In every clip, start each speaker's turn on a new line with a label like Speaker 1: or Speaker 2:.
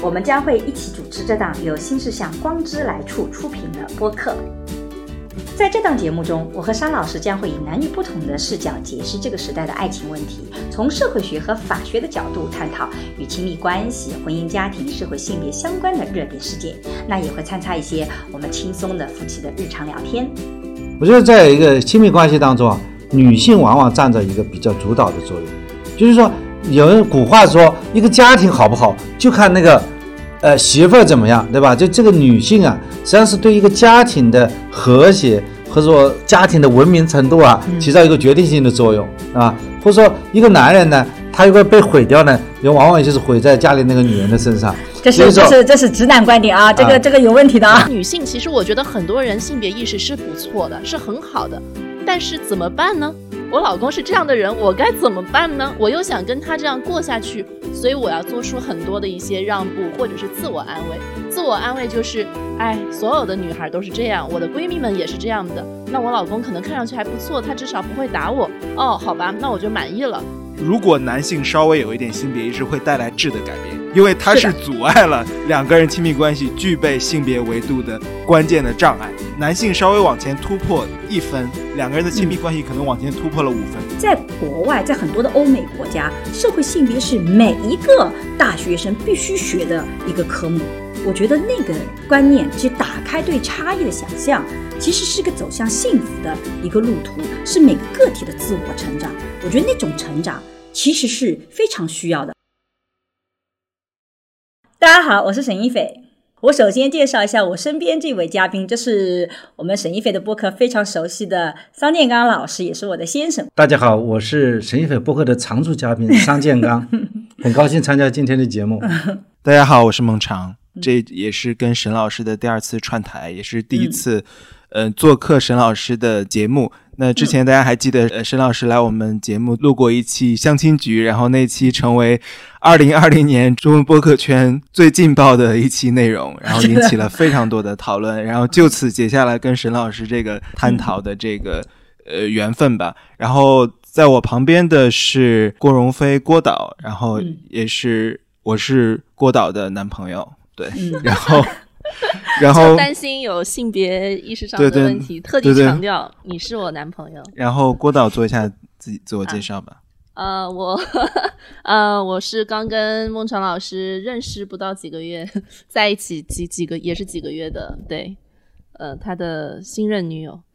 Speaker 1: 我们将会一起主持这档由新世相光之来处出品的播客。在这档节目中，我和沙老师将会以男女不同的视角解释这个时代的爱情问题，从社会学和法学的角度探讨与亲密关系、婚姻家庭、社会性别相关的热点事件。那也会参差一些我们轻松的夫妻的日常聊天。
Speaker 2: 我觉得在一个亲密关系当中啊，女性往往占着一个比较主导的作用。就是说，有人古话说，一个家庭好不好，就看那个。呃，媳妇儿怎么样，对吧？就这个女性啊，实际上是对一个家庭的和谐或者说家庭的文明程度啊，起到一个决定性的作用啊。或者说，一个男人呢，他如果被毁掉呢，也往往就是毁在家里那个女人的身上。
Speaker 1: 这是这是这是直男观点啊，这个这个有问题的啊。
Speaker 3: 女性其实我觉得很多人性别意识是不错的，是很好的，但是怎么办呢？我老公是这样的人，我该怎么办呢？我又想跟他这样过下去，所以我要做出很多的一些让步，或者是自我安慰。自我安慰就是，哎，所有的女孩都是这样，我的闺蜜们也是这样的。那我老公可能看上去还不错，他至少不会打我。哦，好吧，那我就满意了。
Speaker 4: 如果男性稍微有一点性别意识，会带来质的改变，因为它是阻碍了两个人亲密关系具备性别维度的关键的障碍。男性稍微往前突破一分，两个人的亲密关系可能往前突破了五分。
Speaker 1: 在国外，在很多的欧美国家，社会性别是每一个大学生必须学的一个科目。我觉得那个观念，去打开对差异的想象，其实是个走向幸福的一个路途，是每个个体的自我成长。我觉得那种成长其实是非常需要的。大家好，我是沈一斐。我首先介绍一下我身边这位嘉宾，这是我们沈一斐的播客非常熟悉的桑建刚老师，也是我的先生。
Speaker 2: 大家好，我是沈一斐播客的常驻嘉宾 桑建刚，很高兴参加今天的节目。
Speaker 4: 大家好，我是孟长，这也是跟沈老师的第二次串台，也是第一次，嗯，做客沈老师的节目。那之前大家还记得，呃，沈老师来我们节目录过一期相亲局，然后那期成为二零二零年中文播客圈最劲爆的一期内容，然后引起了非常多的讨论，然后就此结下来跟沈老师这个探讨的这个呃缘分吧。然后在我旁边的是郭荣飞郭导，然后也是我是郭导的男朋友，对，然后。然后
Speaker 3: 担心有性别意识上的问题，特地强调你是我男朋友。
Speaker 4: 然后郭导做一下自己自我介绍吧。
Speaker 3: 呃，我呃我是刚跟孟尝老师认识不到几个月，在一起几几个也是几个月的，对，呃，他的新任女友。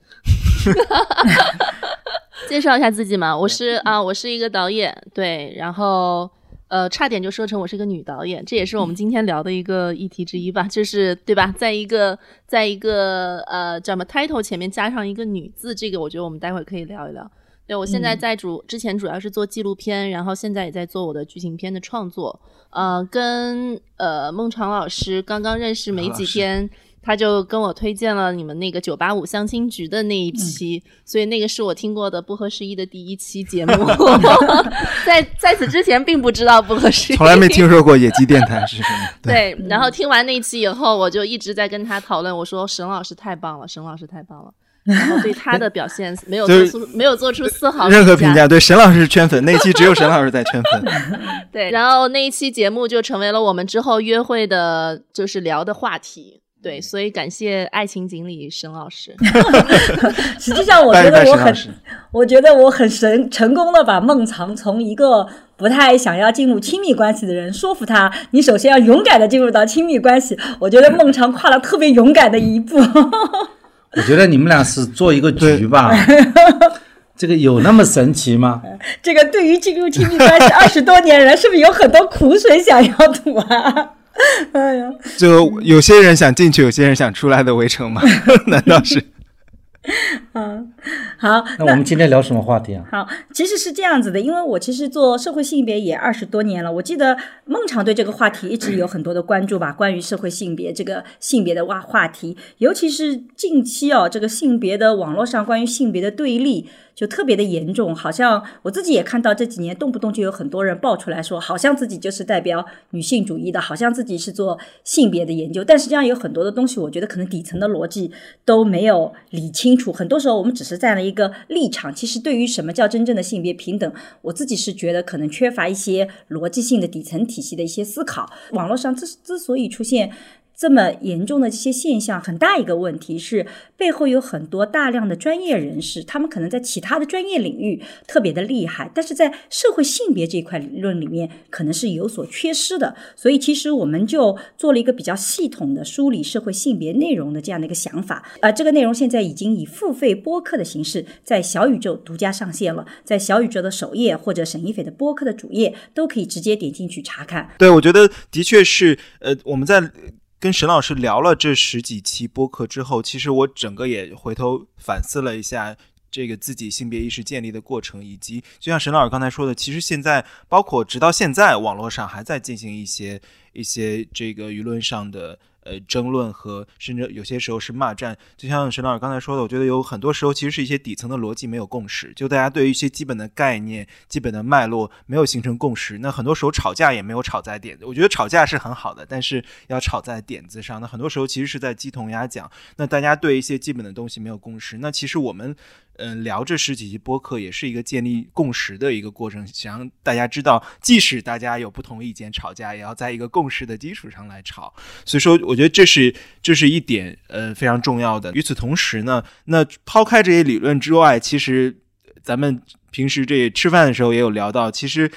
Speaker 3: 介绍一下自己嘛，我是啊，我是一个导演，对，然后。呃，差点就说成我是一个女导演，这也是我们今天聊的一个议题之一吧，就是对吧？在一个在一个呃叫什么 title 前面加上一个女字，这个我觉得我们待会可以聊一聊。对我现在在主之前主要是做纪录片，然后现在也在做我的剧情片的创作。呃，跟呃孟尝老师刚刚认识没几天。他就跟我推荐了你们那个九八五相亲局的那一期，所以那个是我听过的不合时宜的第一期节目。在在此之前并不知道不合时宜，
Speaker 4: 从来没听说过野鸡电台是什么。
Speaker 3: 对，然后听完那期以后，我就一直在跟他讨论，我说沈老师太棒了，沈老师太棒了，然后对他的表现没有做出没有做出丝毫
Speaker 4: 任何评价。对沈老师圈粉，那一期只有沈老师在圈粉。
Speaker 3: 对，然后那一期节目就成为了我们之后约会的，就是聊的话题。对，所以感谢爱情锦鲤沈老师。
Speaker 1: 实际上，我觉得我很，我觉得我很神，成功的把孟尝从一个不太想要进入亲密关系的人说服他，你首先要勇敢的进入到亲密关系。我觉得孟尝跨了特别勇敢的一步。
Speaker 2: 我觉得你们俩是做一个局吧？这个有那么神奇吗？
Speaker 1: 这个对于进入亲密关系二十多年人，是不是有很多苦水想要吐啊？
Speaker 4: 哎呀，就有些人想进去，有些人想出来的围城吗？难道是？
Speaker 1: 嗯，好，
Speaker 2: 那我们今天聊什么话题啊？
Speaker 1: 好，其实是这样子的，因为我其实做社会性别也二十多年了，我记得孟尝对这个话题一直有很多的关注吧，关于社会性别这个性别的话话题，尤其是近期哦，这个性别的网络上关于性别的对立。就特别的严重，好像我自己也看到这几年动不动就有很多人爆出来说，好像自己就是代表女性主义的，好像自己是做性别的研究，但实际上有很多的东西，我觉得可能底层的逻辑都没有理清楚。很多时候我们只是这样的一个立场，其实对于什么叫真正的性别平等，我自己是觉得可能缺乏一些逻辑性的底层体系的一些思考。网络上之之所以出现。这么严重的这些现象，很大一个问题是背后有很多大量的专业人士，他们可能在其他的专业领域特别的厉害，但是在社会性别这一块理论里面可能是有所缺失的。所以其实我们就做了一个比较系统的梳理社会性别内容的这样的一个想法。啊，这个内容现在已经以付费播客的形式在小宇宙独家上线了，在小宇宙的首页或者沈一斐的播客的主页都可以直接点进去查看。
Speaker 4: 对，我觉得的确是，呃，我们在。跟沈老师聊了这十几期播客之后，其实我整个也回头反思了一下这个自己性别意识建立的过程，以及就像沈老师刚才说的，其实现在包括直到现在，网络上还在进行一些一些这个舆论上的。呃，争论和甚至有些时候是骂战，就像沈老师刚才说的，我觉得有很多时候其实是一些底层的逻辑没有共识，就大家对于一些基本的概念、基本的脉络没有形成共识。那很多时候吵架也没有吵在点子，我觉得吵架是很好的，但是要吵在点子上。那很多时候其实是在鸡同鸭讲。那大家对一些基本的东西没有共识，那其实我们。嗯，聊这十几期播客也是一个建立共识的一个过程，想让大家知道，即使大家有不同意见，吵架也要在一个共识的基础上来吵。所以说，我觉得这是这是一点呃非常重要的。与此同时呢，那抛开这些理论之外，其实咱们平时这吃饭的时候也有聊到，其实。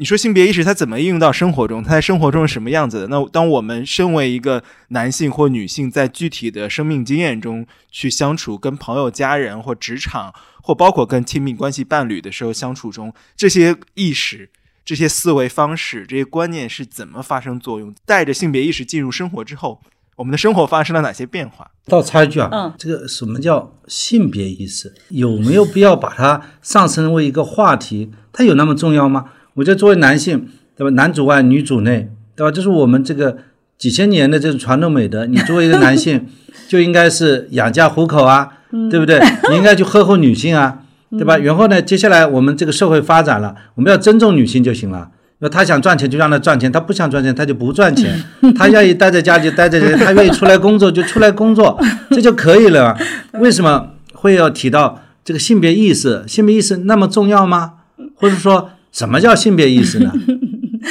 Speaker 4: 你说性别意识它怎么应用到生活中？它在生活中是什么样子的？那当我们身为一个男性或女性，在具体的生命经验中去相处，跟朋友、家人或职场，或包括跟亲密关系伴侣的时候相处中，这些意识、这些思维方式、这些观念是怎么发生作用？带着性别意识进入生活之后，我们的生活发生了哪些变化？
Speaker 2: 倒插一句啊，嗯，这个什么叫性别意识？有没有必要把它上升为一个话题？它有那么重要吗？我觉得作为男性，对吧？男主外女主内，对吧？这是我们这个几千年的这种传统美德。你作为一个男性，就应该是养家糊口啊，对不对？你应该去呵护女性啊，对吧？然后呢，接下来我们这个社会发展了，我们要尊重女性就行了。那她想赚钱就让她赚钱，她不想赚钱她就不赚钱。她愿意待在家就待在家，她愿意出来工作就出来工作，这就可以了。为什么会要提到这个性别意识？性别意识那么重要吗？或者说？什么叫性别意识呢？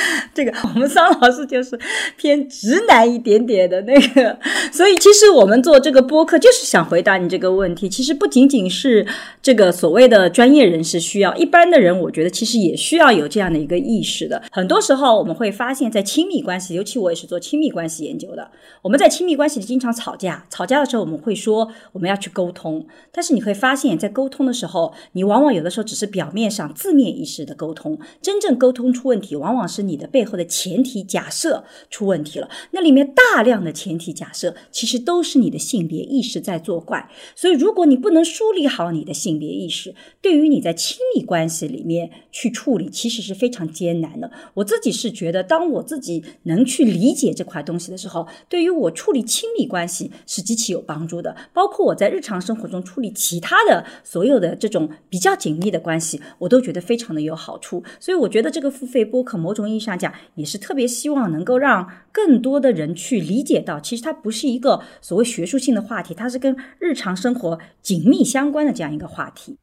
Speaker 1: 这个我们桑老师就是偏直男一点点的那个，所以其实我们做这个播客就是想回答你这个问题。其实不仅仅是这个所谓的专业人士需要，一般的人我觉得其实也需要有这样的一个意识的。很多时候我们会发现，在亲密关系，尤其我也是做亲密关系研究的，我们在亲密关系里经常吵架。吵架的时候我们会说我们要去沟通，但是你会发现在沟通的时候，你往往有的时候只是表面上字面意识的沟通，真正沟通出问题，往往是你的背。后的前提假设出问题了，那里面大量的前提假设其实都是你的性别意识在作怪。所以，如果你不能梳理好你的性别意识，对于你在亲密关系里面去处理，其实是非常艰难的。我自己是觉得，当我自己能去理解这块东西的时候，对于我处理亲密关系是极其有帮助的。包括我在日常生活中处理其他的所有的这种比较紧密的关系，我都觉得非常的有好处。所以，我觉得这个付费播客，某种意义上讲。也是特别希望能够让更多的人去理解到，其实它不是一个所谓学术性的话题，它是跟日常生活紧密相关的这样一个话题。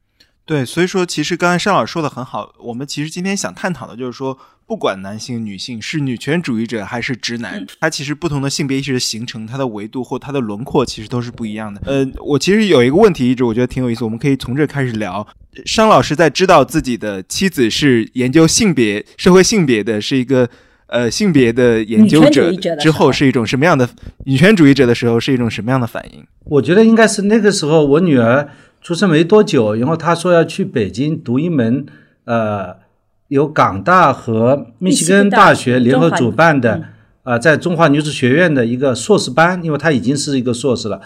Speaker 4: 对，所以说其实刚才尚老师说的很好，我们其实今天想探讨的就是说，不管男性、女性是女权主义者还是直男，他其实不同的性别意识的形成，它的维度或它的轮廓其实都是不一样的。呃，我其实有一个问题一直我觉得挺有意思，我们可以从这开始聊。商老师在知道自己的妻子是研究性别、社会性别的，是一个。呃，性别的研究者之后是一种什么样的女权主义者的时候是一种什么样的反应？
Speaker 2: 我觉得应该是那个时候，我女儿出生没多久，然后她说要去北京读一门呃，由港大和密西根大学联合主办的啊，在中华女子学院的一个硕士班，因为她已经是一个硕士了。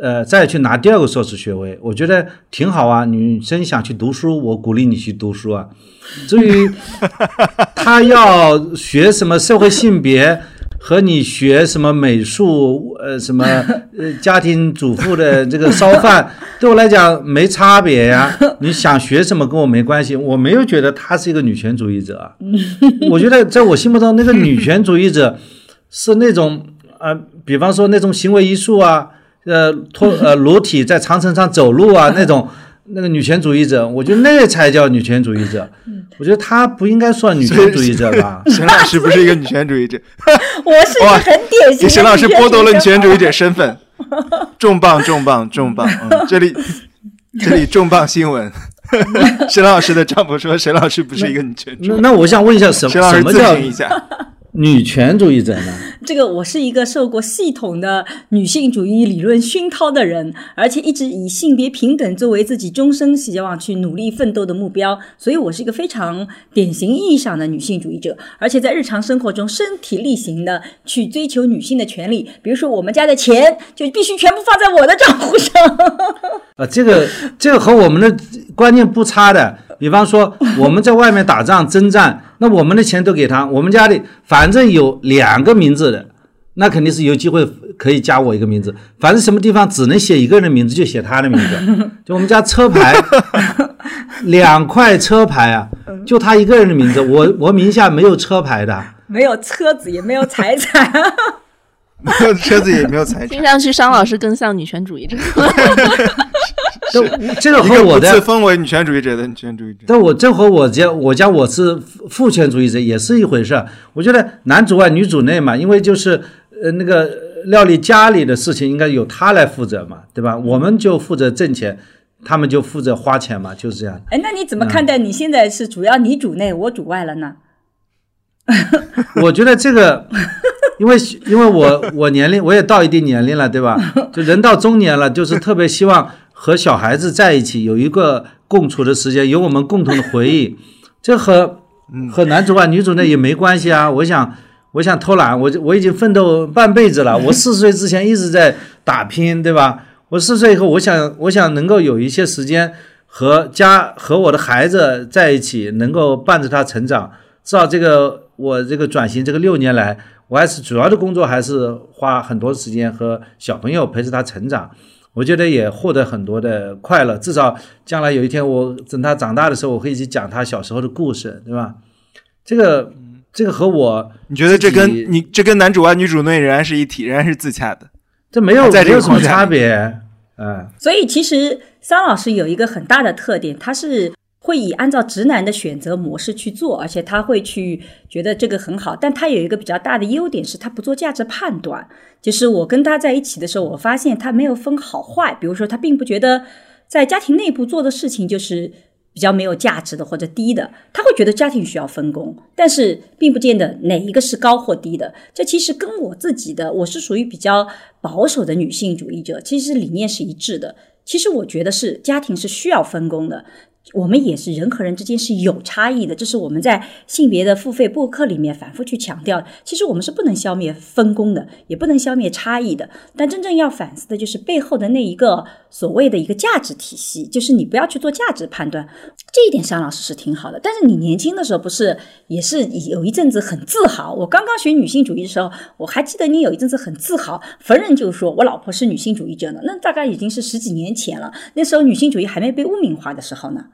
Speaker 2: 呃，再去拿第二个硕士学位，我觉得挺好啊。女生想去读书，我鼓励你去读书啊。至于 她要学什么社会性别，和你学什么美术，呃，什么呃家庭主妇的这个烧饭，对我来讲没差别呀。你想学什么跟我没关系，我没有觉得她是一个女权主义者啊。我觉得在我心目中，那个女权主义者是那种啊、比方说那种行为艺术啊，呃，脱呃裸体在长城上走路啊那种。那个女权主义者，我觉得那才叫女权主义者。我觉得她不应该算女权主义者吧？
Speaker 4: 沈老师不是一个女权主义者，
Speaker 1: 我是一个很典型的
Speaker 4: 给沈老师剥夺了女权主义者
Speaker 1: 者。
Speaker 4: 身份，重磅重磅重磅！嗯，这里这里重磅新闻，沈老师的丈夫说沈老师不是一个女权主义
Speaker 2: 那那我想问一下，
Speaker 4: 沈老师咨
Speaker 2: 什么叫
Speaker 4: 询一下。
Speaker 2: 女权主义者呢？
Speaker 1: 这个我是一个受过系统的女性主义理论熏陶的人，而且一直以性别平等作为自己终生希望去努力奋斗的目标，所以我是一个非常典型意义上的女性主义者，而且在日常生活中身体力行的去追求女性的权利。比如说，我们家的钱就必须全部放在我的账户上。
Speaker 2: 啊，这个这个和我们的观念不差的。比方说，我们在外面打仗征战，那我们的钱都给他，我们家里反正有两个名字的，那肯定是有机会可以加我一个名字。反正什么地方只能写一个人的名字，就写他的名字。就我们家车牌，两块车牌啊，就他一个人的名字，我我名下没有车牌的。
Speaker 1: 没有车子，也没有财产。
Speaker 4: 没有车子也没有财产
Speaker 3: 听，上去商老师更像女权主义者。
Speaker 2: 这这个和我的
Speaker 4: 自封为女权主义者的女权主义者。
Speaker 2: 但我这和我家我家我是父父权主义者也是一回事儿。我觉得男主外女主内嘛，因为就是呃那个料理家里的事情应该由他来负责嘛，对吧？我们就负责挣钱，他们就负责花钱嘛，就是这样。
Speaker 1: 哎，那你怎么看待你现在是主要你主内，我主外了呢？
Speaker 2: 我觉得这个，因为因为我我年龄我也到一定年龄了，对吧？就人到中年了，就是特别希望和小孩子在一起，有一个共处的时间，有我们共同的回忆。这和和男主外女主内也没关系啊。我想我想偷懒，我我已经奋斗半辈子了。我四十岁之前一直在打拼，对吧？我四十岁以后，我想我想能够有一些时间和家和我的孩子在一起，能够伴着他成长。至少这个我这个转型这个六年来，我还是主要的工作还是花很多时间和小朋友陪着他成长。我觉得也获得很多的快乐，至少将来有一天我等他长大的时候，我可以去讲他小时候的故事，对吧？这个这个和我
Speaker 4: 你觉得这跟你这跟男主外女主内仍然是一体，仍然是自洽的？
Speaker 2: 这没有
Speaker 4: 在这
Speaker 2: 没有什么差别，嗯。
Speaker 1: 所以其实桑老师有一个很大的特点，他是会以按照直男的选择模式去做，而且他会去觉得这个很好。但他有一个比较大的优点是，他不做价值判断。就是我跟他在一起的时候，我发现他没有分好坏，比如说他并不觉得在家庭内部做的事情就是。比较没有价值的或者低的，他会觉得家庭需要分工，但是并不见得哪一个是高或低的。这其实跟我自己的，我是属于比较保守的女性主义者，其实理念是一致的。其实我觉得是家庭是需要分工的，我们也是人和人之间是有差异的，这是我们在性别的付费播客里面反复去强调。其实我们是不能消灭分工的，也不能消灭差异的。但真正要反思的就是背后的那一个所谓的一个价值体系，就是你不要去做价值判断。这一点商老师是挺好的，但是你年轻的时候不是也是有一阵子很自豪？我刚刚学女性主义的时候，我还记得你有一阵子很自豪，逢人就说我老婆是女性主义者呢。那大概已经是十几年前了，那时候女性主义还没被污名化的时候呢。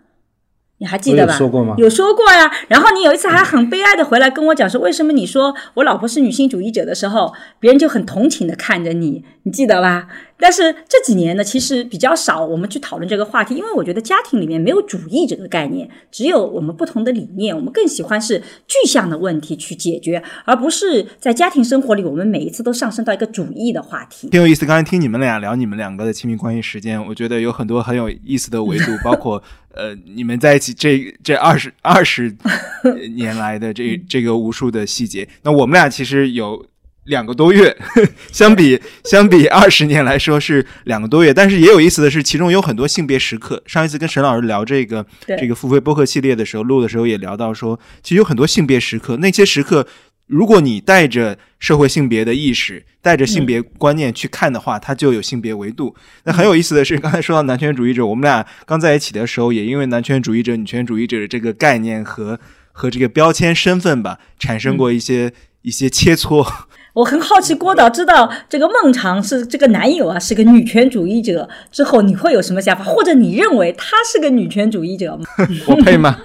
Speaker 1: 你还记得吧？
Speaker 2: 有说过吗
Speaker 1: 有说过呀。然后你有一次还很悲哀的回来跟我讲说，为什么你说我老婆是女性主义者的时候，别人就很同情的看着你，你记得吧？但是这几年呢，其实比较少我们去讨论这个话题，因为我觉得家庭里面没有主义这个概念，只有我们不同的理念，我们更喜欢是具象的问题去解决，而不是在家庭生活里我们每一次都上升到一个主义的话题。
Speaker 4: 挺有意思。刚才听你们俩聊你们两个的亲密关系时间，我觉得有很多很有意思的维度，包括呃，你们在一起这这二十二十年来的这这个无数的细节。那我们俩其实有两个多月，相比相比二十年来说是两个多月，但是也有意思的是，其中有很多性别时刻。上一次跟沈老师聊这个这个付费播客系列的时候，录的时候也聊到说，其实有很多性别时刻，那些时刻。如果你带着社会性别的意识，带着性别观念去看的话，它就有性别维度。那很有意思的是，刚才说到男权主义者，我们俩刚在一起的时候，也因为男权主义者、女权主义者的这个概念和和这个标签身份吧，产生过一些、一些切磋。
Speaker 1: 我很好奇，郭导知道这个孟尝是这个男友啊，是个女权主义者之后，你会有什么想法？或者你认为他是个女权主义者吗？
Speaker 4: 我配吗？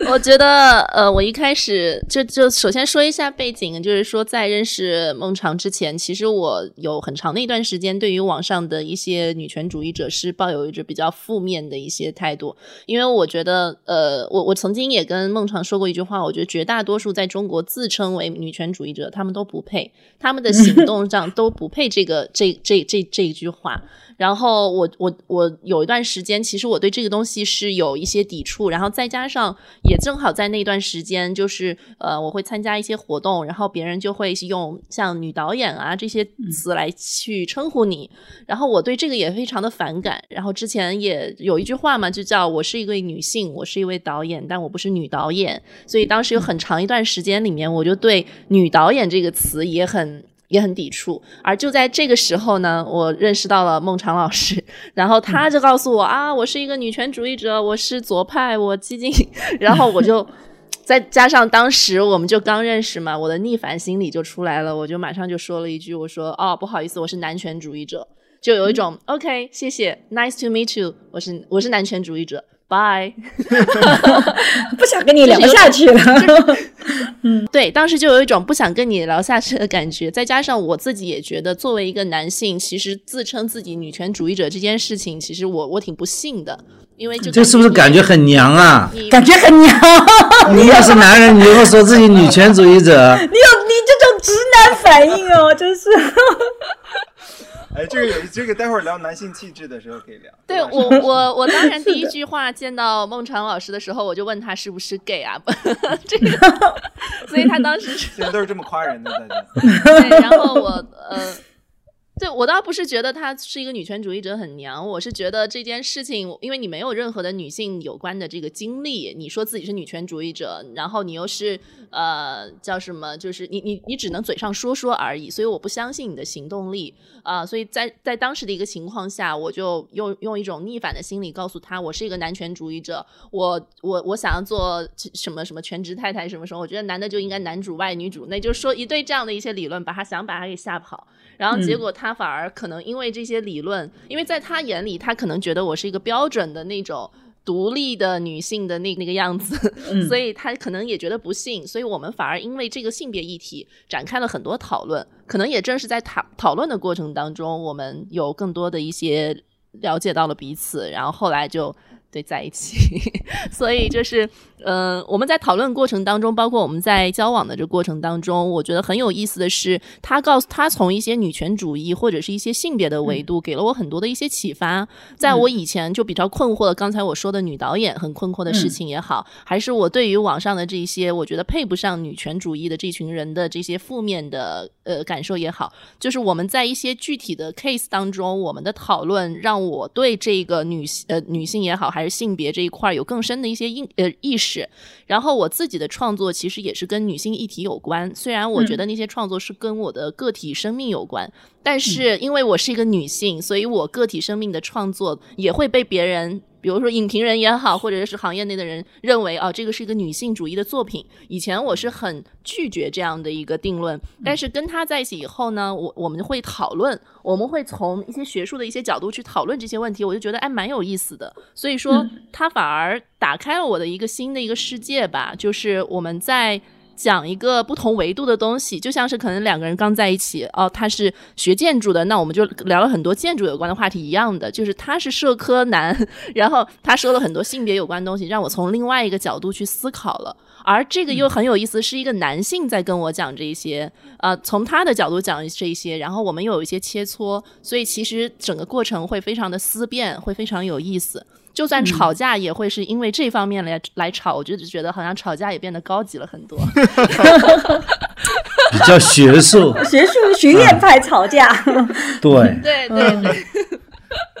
Speaker 3: 我觉得，呃，我一开始就就首先说一下背景，就是说在认识孟尝之前，其实我有很长的一段时间对于网上的一些女权主义者是抱有一种比较负面的一些态度，因为我觉得，呃，我我曾经也跟孟尝说过一句话，我觉得绝大多数在中国自称为女权主义者，他们都不配，他们的行动上都不配这个 这这这这一句话。然后我我我有一段时间，其实我对这个东西是有一些抵触，然后再加上也正好在那段时间，就是呃，我会参加一些活动，然后别人就会用像女导演啊这些词来去称呼你，然后我对这个也非常的反感。然后之前也有一句话嘛，就叫我是一位女性，我是一位导演，但我不是女导演，所以当时有很长一段时间里面，我就对女导演这个词也很。也很抵触，而就在这个时候呢，我认识到了孟尝老师，然后他就告诉我啊，我是一个女权主义者，我是左派，我激进，然后我就 再加上当时我们就刚认识嘛，我的逆反心理就出来了，我就马上就说了一句，我说哦，不好意思，我是男权主义者，就有一种 OK，谢谢，Nice to meet you，我是我是男权主义者。拜，
Speaker 1: 不想跟你聊下去了。
Speaker 3: 嗯，对，当时就有一种不想跟你聊下去的感觉，再加上我自己也觉得，作为一个男性，其实自称自己女权主义者这件事情，其实我我挺不信的，因为就
Speaker 2: 这是不是感觉很娘啊？
Speaker 1: 感觉很娘。
Speaker 2: 你要是男人，你就会说自己女权主义者，
Speaker 1: 你有你这种直男反应哦，真是。
Speaker 4: 哎，这个有这个，待会儿聊男性气质的时候可以聊。
Speaker 3: 对 我，我我当然第一句话见到孟尝老师的时候，我就问他是不是 gay 啊？这个，所以他当时
Speaker 4: 现在都是这么夸人的，大家。
Speaker 3: 对，然后我呃。对我倒不是觉得她是一个女权主义者很娘，我是觉得这件事情，因为你没有任何的女性有关的这个经历，你说自己是女权主义者，然后你又是呃叫什么，就是你你你只能嘴上说说而已，所以我不相信你的行动力啊，所以在在当时的一个情况下，我就用用一种逆反的心理告诉他，我是一个男权主义者，我我我想要做什么什么全职太太什么什么，我觉得男的就应该男主外女主，那就说一堆这样的一些理论，把他想把他给吓跑。然后结果他反而可能因为这些理论，因为在他眼里，他可能觉得我是一个标准的那种独立的女性的那那个样子，所以他可能也觉得不幸。所以我们反而因为这个性别议题展开了很多讨论。可能也正是在讨讨论的过程当中，我们有更多的一些了解到了彼此，然后后来就。对，在一起，所以就是，呃，我们在讨论过程当中，包括我们在交往的这过程当中，我觉得很有意思的是，他告诉他从一些女权主义或者是一些性别的维度，给了我很多的一些启发。在我以前就比较困惑的，刚才我说的女导演很困惑的事情也好，还是我对于网上的这些我觉得配不上女权主义的这群人的这些负面的呃感受也好，就是我们在一些具体的 case 当中，我们的讨论让我对这个女性呃女性也好，还还是性别这一块有更深的一些意呃意识，然后我自己的创作其实也是跟女性议题有关。虽然我觉得那些创作是跟我的个体生命有关，但是因为我是一个女性，所以我个体生命的创作也会被别人。比如说影评人也好，或者是行业内的人认为啊，这个是一个女性主义的作品。以前我是很拒绝这样的一个定论，但是跟他在一起以后呢，我我们会讨论，我们会从一些学术的一些角度去讨论这些问题，我就觉得哎蛮有意思的。所以说，他反而打开了我的一个新的一个世界吧，就是我们在。讲一个不同维度的东西，就像是可能两个人刚在一起哦，他是学建筑的，那我们就聊了很多建筑有关的话题一样的，就是他是社科男，然后他说了很多性别有关的东西，让我从另外一个角度去思考了。而这个又很有意思，是一个男性在跟我讲这些，呃，从他的角度讲这些，然后我们又有一些切磋，所以其实整个过程会非常的思辨，会非常有意思。就算吵架也会是因为这方面来来吵，我就觉得好像吵架也变得高级了很多，
Speaker 2: 比较学术，
Speaker 1: 学术学院派吵架，
Speaker 2: 对。
Speaker 3: 对对对，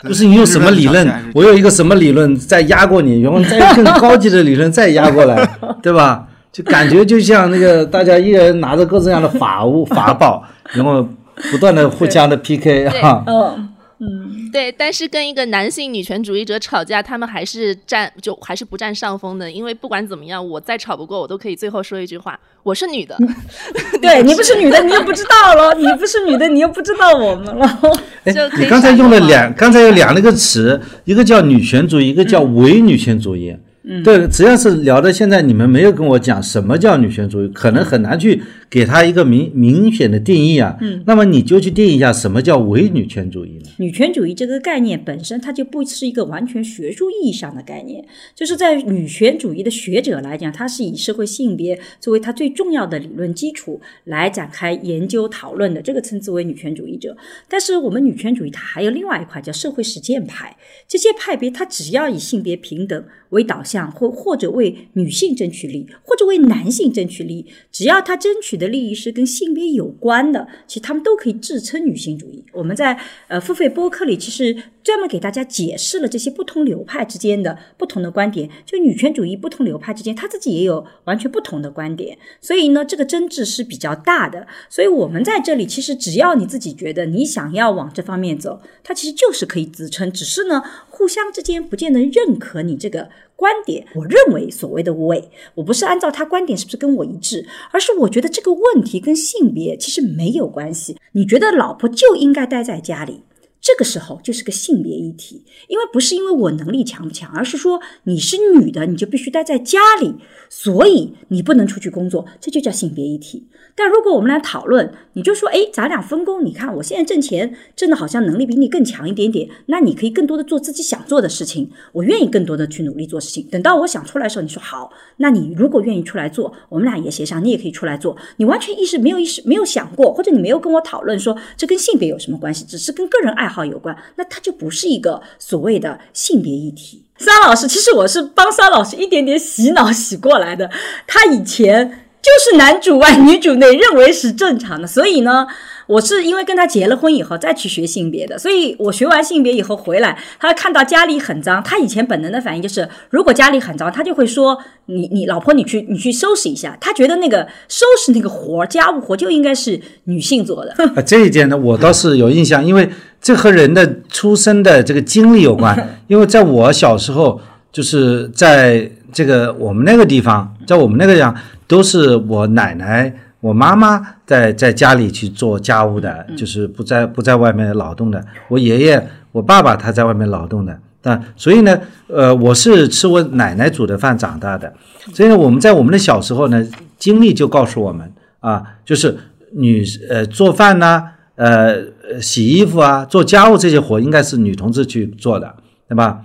Speaker 2: 不是你用什么理论，我有一个什么理论再压过你，然后再用更高级的理论再压过来，对吧？就感觉就像那个大家一人拿着各种各样的法物法宝，然后不断的互相的 PK 哈。
Speaker 1: 嗯
Speaker 3: 对，但是跟一个男性女权主义者吵架，他们还是占就还是不占上风的，因为不管怎么样，我再吵不过，我都可以最后说一句话：我是女的。
Speaker 1: 对你不是女的，你又不知道了；你不是女的，你又不知道我们了。
Speaker 2: 哎
Speaker 3: 就可以
Speaker 2: 你刚才用了两，刚才有两那个词，一个叫女权主义，一个叫伪女权主义。嗯，对，只要是聊到现在，你们没有跟我讲什么叫女权主义，可能很难去给他一个明明显的定义啊。嗯，那么你就去定义一下什么叫伪女权主义呢？
Speaker 1: 女权主义这个概念本身，它就不是一个完全学术意义上的概念，就是在女权主义的学者来讲，它是以社会性别作为它最重要的理论基础来展开研究讨论的，这个称之为女权主义者。但是我们女权主义它还有另外一块叫社会实践派，这些派别它只要以性别平等为导向，或或者为女性争取利益，或者为男性争取利益，只要他争取的利益是跟性别有关的，其实他们都可以自称女性主义。我们在呃付费播客里，其实专门给大家解释了这些不同流派之间的不同的观点，就女权主义不同流派之间，他自己也有完全不同的观点，所以呢，这个争执是比较大的。所以我们在这里，其实只要你自己觉得你想要往这方面走，它其实就是可以自称，只是呢，互相之间不见得认可你这个观点。我认为所谓的伪，我不是按照他观点是不是跟我一致，而是我觉得这个问题跟性别其实没有关系。你觉得老婆就应该待在家里？这个时候就是个性别议题，因为不是因为我能力强不强，而是说你是女的，你就必须待在家里，所以你不能出去工作，这就叫性别议题。但如果我们来讨论，你就说，哎，咱俩分工，你看我现在挣钱，挣的好像能力比你更强一点点，那你可以更多的做自己想做的事情，我愿意更多的去努力做事情。等到我想出来的时候，你说好，那你如果愿意出来做，我们俩也协商，你也可以出来做。你完全意识没有意识没有想过，或者你没有跟我讨论说这跟性别有什么关系，只是跟个人爱好有关，那它就不是一个所谓的性别议题。桑老师，其实我是帮桑老师一点点洗脑洗过来的，他以前。就是男主外女主内，认为是正常的。所以呢，我是因为跟他结了婚以后再去学性别的。所以我学完性别以后回来，他看到家里很脏，他以前本能的反应就是，如果家里很脏，他就会说：“你你老婆，你去你去收拾一下。”他觉得那个收拾那个活，家务活就应该是女性做的。
Speaker 2: 啊，这一点呢，我倒是有印象，因为这和人的出生的这个经历有关。因为在我小时候，就是在这个我们那个地方，在我们那个地方。都是我奶奶、我妈妈在在家里去做家务的，就是不在不在外面劳动的。我爷爷、我爸爸他在外面劳动的，但，所以呢，呃，我是吃我奶奶煮的饭长大的。所以呢，我们在我们的小时候呢，经历就告诉我们啊，就是女呃做饭呐，呃洗衣服啊，做家务这些活应该是女同志去做的，对吧？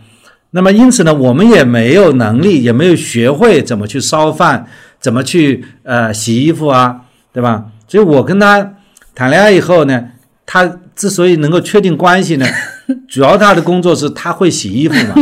Speaker 2: 那么因此呢，我们也没有能力，也没有学会怎么去烧饭。怎么去呃洗衣服啊，对吧？所以我跟他谈恋爱以后呢，他之所以能够确定关系呢，主要他的工作是他会洗衣服嘛。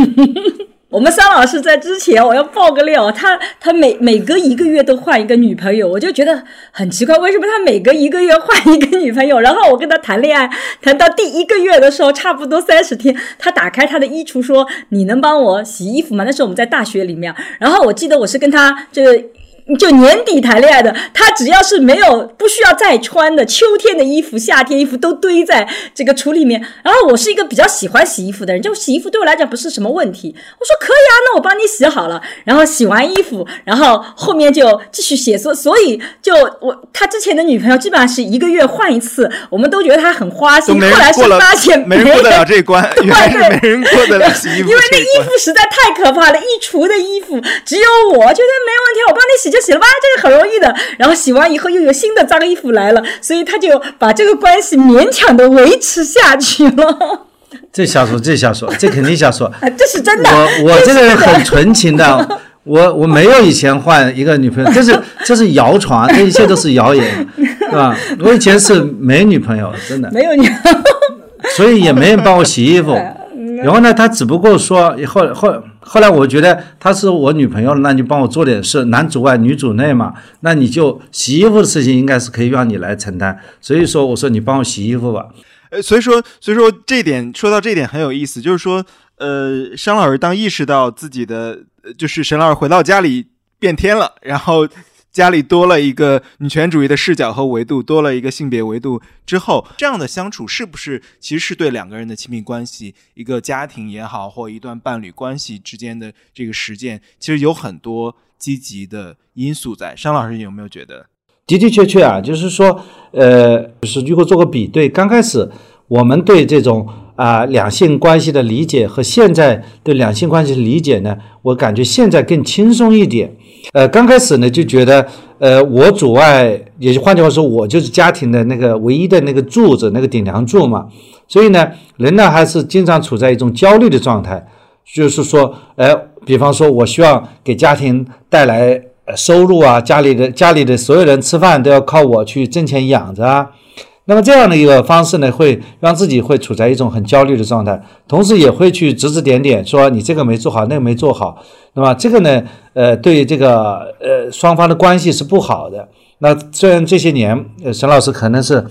Speaker 1: 我们桑老师在之前，我要爆个料，他他每每隔一个月都换一个女朋友，我就觉得很奇怪，为什么他每隔一个月换一个女朋友？然后我跟他谈恋爱，谈到第一个月的时候，差不多三十天，他打开他的衣橱说：“你能帮我洗衣服吗？”那时候我们在大学里面，然后我记得我是跟他这个。就年底谈恋爱的，他只要是没有不需要再穿的秋天的衣服、夏天衣服都堆在这个橱里面。然后我是一个比较喜欢洗衣服的人，就洗衣服对我来讲不是什么问题。我说可以啊，那我帮你洗好了。然后洗完衣服，然后后面就继续写。作所以就我他之前的女朋友基本上是一个月换一次，我们都觉得他很花心。后来是发现
Speaker 4: 没人过得了这关，原来是没人过得了洗衣服。
Speaker 1: 因为那衣服实在太可怕了，一橱的衣服只有我觉得没问题，我帮你洗。就洗了吧，这个很容易的。然后洗完以后又有新的脏衣服来了，所以他就把这个关系勉强的维持下去了。
Speaker 2: 这瞎说，这瞎说，这肯定瞎说。
Speaker 1: 这是真的。
Speaker 2: 我我这个人很纯情的，我我没有以前换一个女朋友，这是这是谣传，这一切都是谣言，是吧？我以前是没女朋友，真的
Speaker 1: 没有女，
Speaker 2: 所以也没人帮我洗衣服。然后呢，他只不过说后后后来，我觉得她是我女朋友，那你帮我做点事，男主外女主内嘛，那你就洗衣服的事情应该是可以让你来承担。所以说，我说你帮我洗衣服吧。
Speaker 4: 呃，所以说，所以说这一点说到这一点很有意思，就是说，呃，商老师当意识到自己的就是沈老师回到家里变天了，然后家里多了一个女权主义的视角和维度，多了一个性别维度之后，这样的相处是不是其实是对两个人的亲密关系、一个家庭也好，或一段伴侣关系之间的这个实践，其实有很多积极的因素在。商老师有没有觉得？
Speaker 2: 的的确确啊，就是说，呃，就是如果做个比对，刚开始我们对这种啊两性关系的理解和现在对两性关系的理解呢，我感觉现在更轻松一点。呃，刚开始呢就觉得，呃，我阻碍，也就换句话说，我就是家庭的那个唯一的那个柱子，那个顶梁柱嘛。所以呢，人呢还是经常处在一种焦虑的状态，就是说，呃，比方说我希望给家庭带来收入啊，家里的家里的所有人吃饭都要靠我去挣钱养着啊。那么这样的一个方式呢，会让自己会处在一种很焦虑的状态，同时也会去指指点点，说你这个没做好，那个没做好。那么这个呢，呃，对这个呃双方的关系是不好的。那虽然这些年，呃，沈老师可能是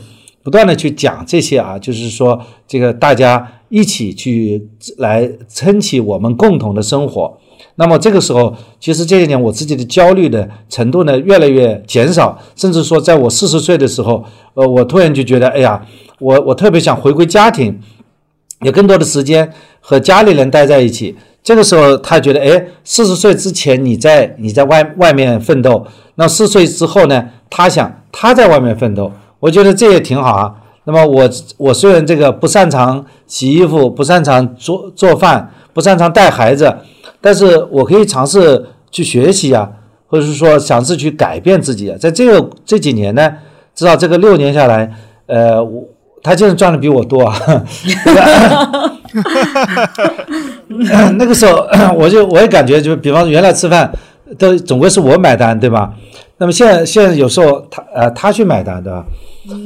Speaker 2: 不断的去讲这些啊，就是说这个大家一起去来撑起我们共同的生活。那么这个时候，其实这些年我自己的焦虑的程度呢越来越减少，甚至说在我四十岁的时候，呃，我突然就觉得，哎呀，我我特别想回归家庭，有更多的时间和家里人待在一起。这个时候，他觉得，哎，四十岁之前你在你在外外面奋斗，那四十岁之后呢，他想他在外面奋斗，我觉得这也挺好啊。那么我我虽然这个不擅长洗衣服，不擅长做做饭，不擅长带孩子。但是我可以尝试去学习啊，或者是说尝试去改变自己啊。在这个这几年呢，至少这个六年下来，呃，我他就是赚的比我多啊。那个时候 我就我也感觉，就比方说原来吃饭都总归是我买单，对吧？那么现在现在有时候他呃他去买单，对吧？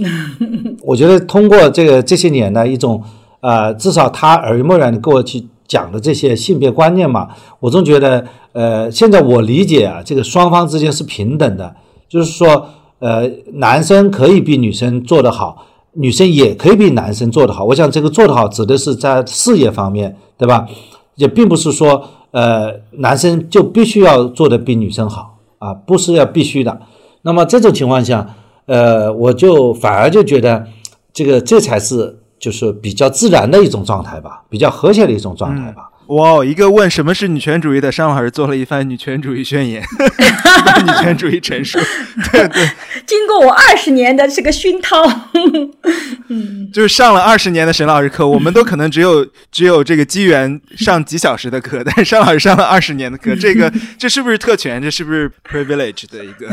Speaker 2: 我觉得通过这个这些年呢一种啊，至少他耳濡目染的给我去。讲的这些性别观念嘛，我总觉得，呃，现在我理解啊，这个双方之间是平等的，就是说，呃，男生可以比女生做得好，女生也可以比男生做得好。我想这个做得好指的是在事业方面，对吧？也并不是说，呃，男生就必须要做得比女生好啊，不是要必须的。那么这种情况下，呃，我就反而就觉得，这个这才是。就是比较自然的一种状态吧，比较和谐的一种状态吧。
Speaker 4: 哇，一个问什么是女权主义的商老师做了一番女权主义宣言，女权主义陈述。对对，
Speaker 1: 经过我二十年的这个熏陶，
Speaker 4: 嗯，就是上了二十年的沈老师课，我们都可能只有 只有这个机缘上几小时的课，但是商老师上了二十年的课，这个这是不是特权？这是不是 privilege 的一个？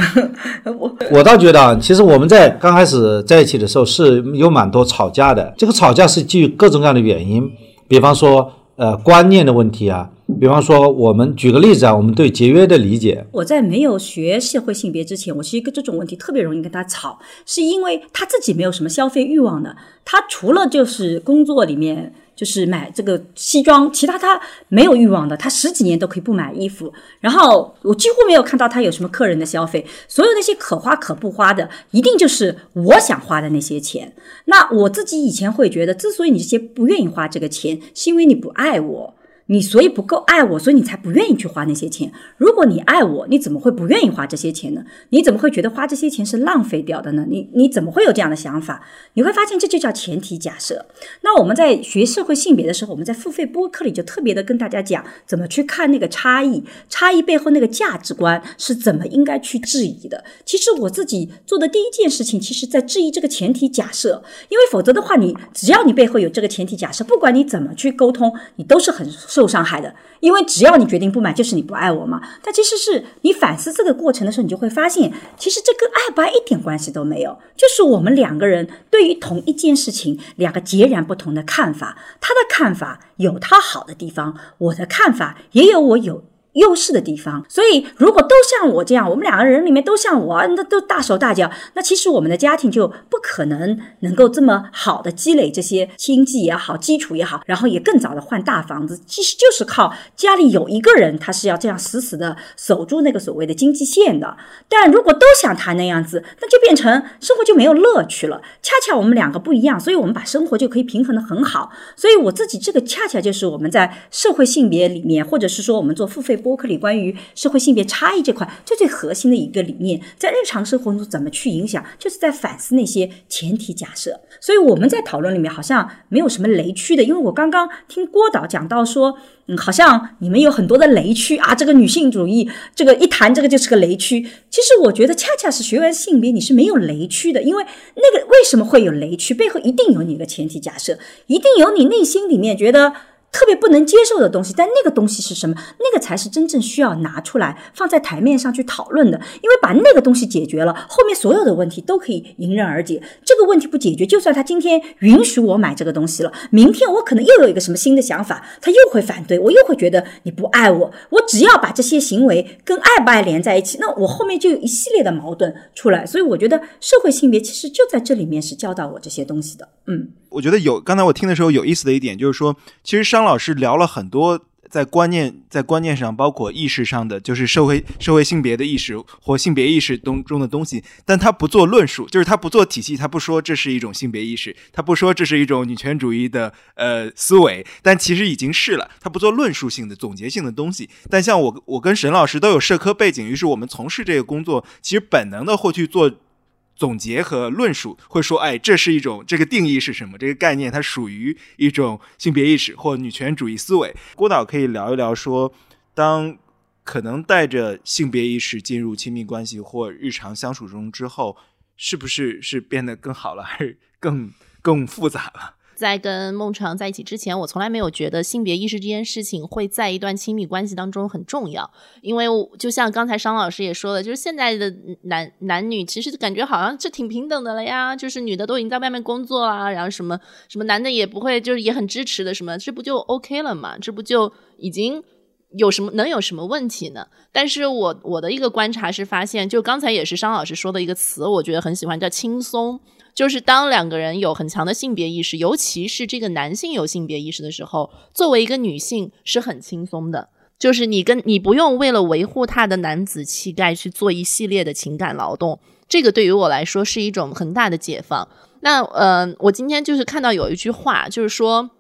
Speaker 2: 我我倒觉得啊，其实我们在刚开始在一起的时候是有蛮多吵架的，这个吵架是基于各种各样的原因，比方说。呃，观念的问题啊，比方说，我们举个例子啊，我们对节约的理解。
Speaker 1: 我在没有学社会性别之前，我是一个这种问题特别容易跟他吵，是因为他自己没有什么消费欲望的，他除了就是工作里面。就是买这个西装，其他他没有欲望的，他十几年都可以不买衣服。然后我几乎没有看到他有什么客人的消费，所有那些可花可不花的，一定就是我想花的那些钱。那我自己以前会觉得，之所以你这些不愿意花这个钱，是因为你不爱我。你所以不够爱我，所以你才不愿意去花那些钱。如果你爱我，你怎么会不愿意花这些钱呢？你怎么会觉得花这些钱是浪费掉的呢？你你怎么会有这样的想法？你会发现这就叫前提假设。那我们在学社会性别的时候，我们在付费播客里就特别的跟大家讲怎么去看那个差异，差异背后那个价值观是怎么应该去质疑的。其实我自己做的第一件事情，其实在质疑这个前提假设，因为否则的话，你只要你背后有这个前提假设，不管你怎么去沟通，你都是很。受伤害的，因为只要你决定不买，就是你不爱我嘛。但其实是你反思这个过程的时候，你就会发现，其实这跟爱不爱一点关系都没有，就是我们两个人对于同一件事情，两个截然不同的看法。他的看法有他好的地方，我的看法也有我有。优势的地方，所以如果都像我这样，我们两个人里面都像我，那都大手大脚，那其实我们的家庭就不可能能够这么好的积累这些经济也好，基础也好，然后也更早的换大房子，其实就是靠家里有一个人，他是要这样死死的守住那个所谓的经济线的。但如果都像他那样子，那就变成生活就没有乐趣了。恰恰我们两个不一样，所以我们把生活就可以平衡的很好。所以我自己这个恰恰就是我们在社会性别里面，或者是说我们做付费。播客里关于社会性别差异这块最最核心的一个理念，在日常生活中怎么去影响，就是在反思那些前提假设。所以我们在讨论里面好像没有什么雷区的，因为我刚刚听郭导讲到说，嗯，好像你们有很多的雷区啊，这个女性主义，这个一谈这个就是个雷区。其实我觉得恰恰是学完性别你是没有雷区的，因为那个为什么会有雷区，背后一定有你的前提假设，一定有你内心里面觉得。特别不能接受的东西，但那个东西是什么？那个才是真正需要拿出来放在台面上去讨论的。因为把那个东西解决了，后面所有的问题都可以迎刃而解。这个问题不解决，就算他今天允许我买这个东西了，明天我可能又有一个什么新的想法，他又会反对我，又会觉得你不爱我。我只要把这些行为跟爱不爱连在一起，那我后面就有一系列的矛盾出来。所以我觉得社会性别其实就在这里面是教导我这些东西的。嗯。
Speaker 4: 我觉得有刚才我听的时候有意思的一点就是说，其实商老师聊了很多在观念在观念上，包括意识上的，就是社会社会性别的意识或性别意识东中的东西，但他不做论述，就是他不做体系，他不说这是一种性别意识，他不说这是一种女权主义的呃思维，但其实已经是了，他不做论述性的总结性的东西。但像我我跟沈老师都有社科背景，于是我们从事这个工作，其实本能的会去做。总结和论述会说，哎，这是一种这个定义是什么？这个概念它属于一种性别意识或女权主义思维。郭导可以聊一聊，说当可能带着性别意识进入亲密关系或日常相处中之后，是不是是变得更好了，还是更更复杂了？
Speaker 3: 在跟孟尝在一起之前，我从来没有觉得性别意识这件事情会在一段亲密关系当中很重要，因为就像刚才商老师也说了，就是现在的男男女其实感觉好像这挺平等的了呀，就是女的都已经在外面工作啦，然后什么什么男的也不会就是也很支持的，什么这不就 OK 了嘛？这不就已经有什么能有什么问题呢？但是我我的一个观察是发现，就刚才也是商老师说的一个词，我觉得很喜欢，叫轻松。就是当两个人有很强的性别意识，尤其是这个男性有性别意识的时候，作为一个女性是很轻松的。就是你跟你不用为了维护他的男子气概去做一系列的情感劳动，这个对于我来说是一种很大的解放。那呃，我今天就是看到有一句话，就是说，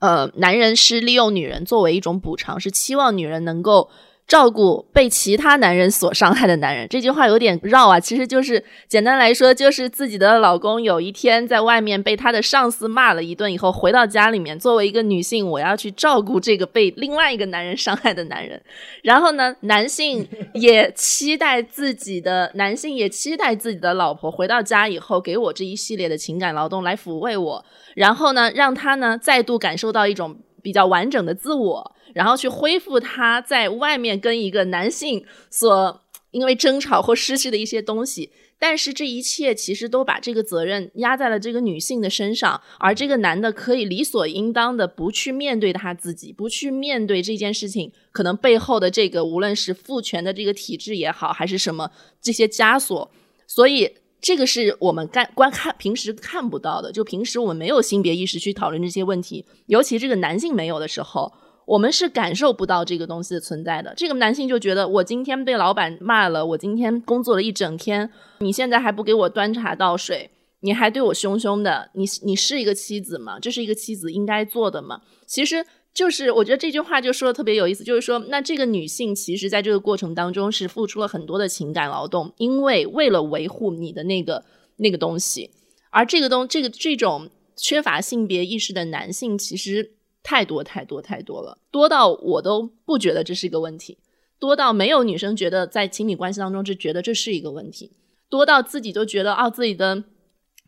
Speaker 3: 呃，男人是利用女人作为一种补偿，是期望女人能够。照顾被其他男人所伤害的男人，这句话有点绕啊。其实就是简单来说，就是自己的老公有一天在外面被他的上司骂了一顿以后，回到家里面，作为一个女性，我要去照顾这个被另外一个男人伤害的男人。然后呢，男性也期待自己的男性也期待自己的老婆回到家以后，给我这一系列的情感劳动来抚慰我，然后呢，让他呢再度感受到一种比较完整的自我。然后去恢复他在外面跟一个男性所因为争吵或失去的一些东西，但是这一切其实都把这个责任压在了这个女性的身上，而这个男的可以理所应当的不去面对他自己，不去面对这件事情可能背后的这个无论是父权的这个体制也好，还是什么这些枷锁，所以这个是我们干观看平时看不到的，就平时我们没有性别意识去讨论这些问题，尤其这个男性没有的时候。我们是感受不到这个东西的存在的。这个男性就觉得，我今天被老板骂了，我今天工作了一整天，你现在还不给我端茶倒水，你还对我凶凶的，你你是一个妻子吗？这是一个妻子应该做的吗？其实就是我觉得这句话就说的特别有意思，就是说，那这个女性其实在这个过程当中是付出了很多的情感劳动，因为为了维护你的那个那个东西，而这个东这个这种缺乏性别意识的男性，其实。太多太多太多了，多到我都不觉得这是一个问题，多到没有女生觉得在亲密关系当中就觉得这是一个问题，多到自己都觉得哦，自己的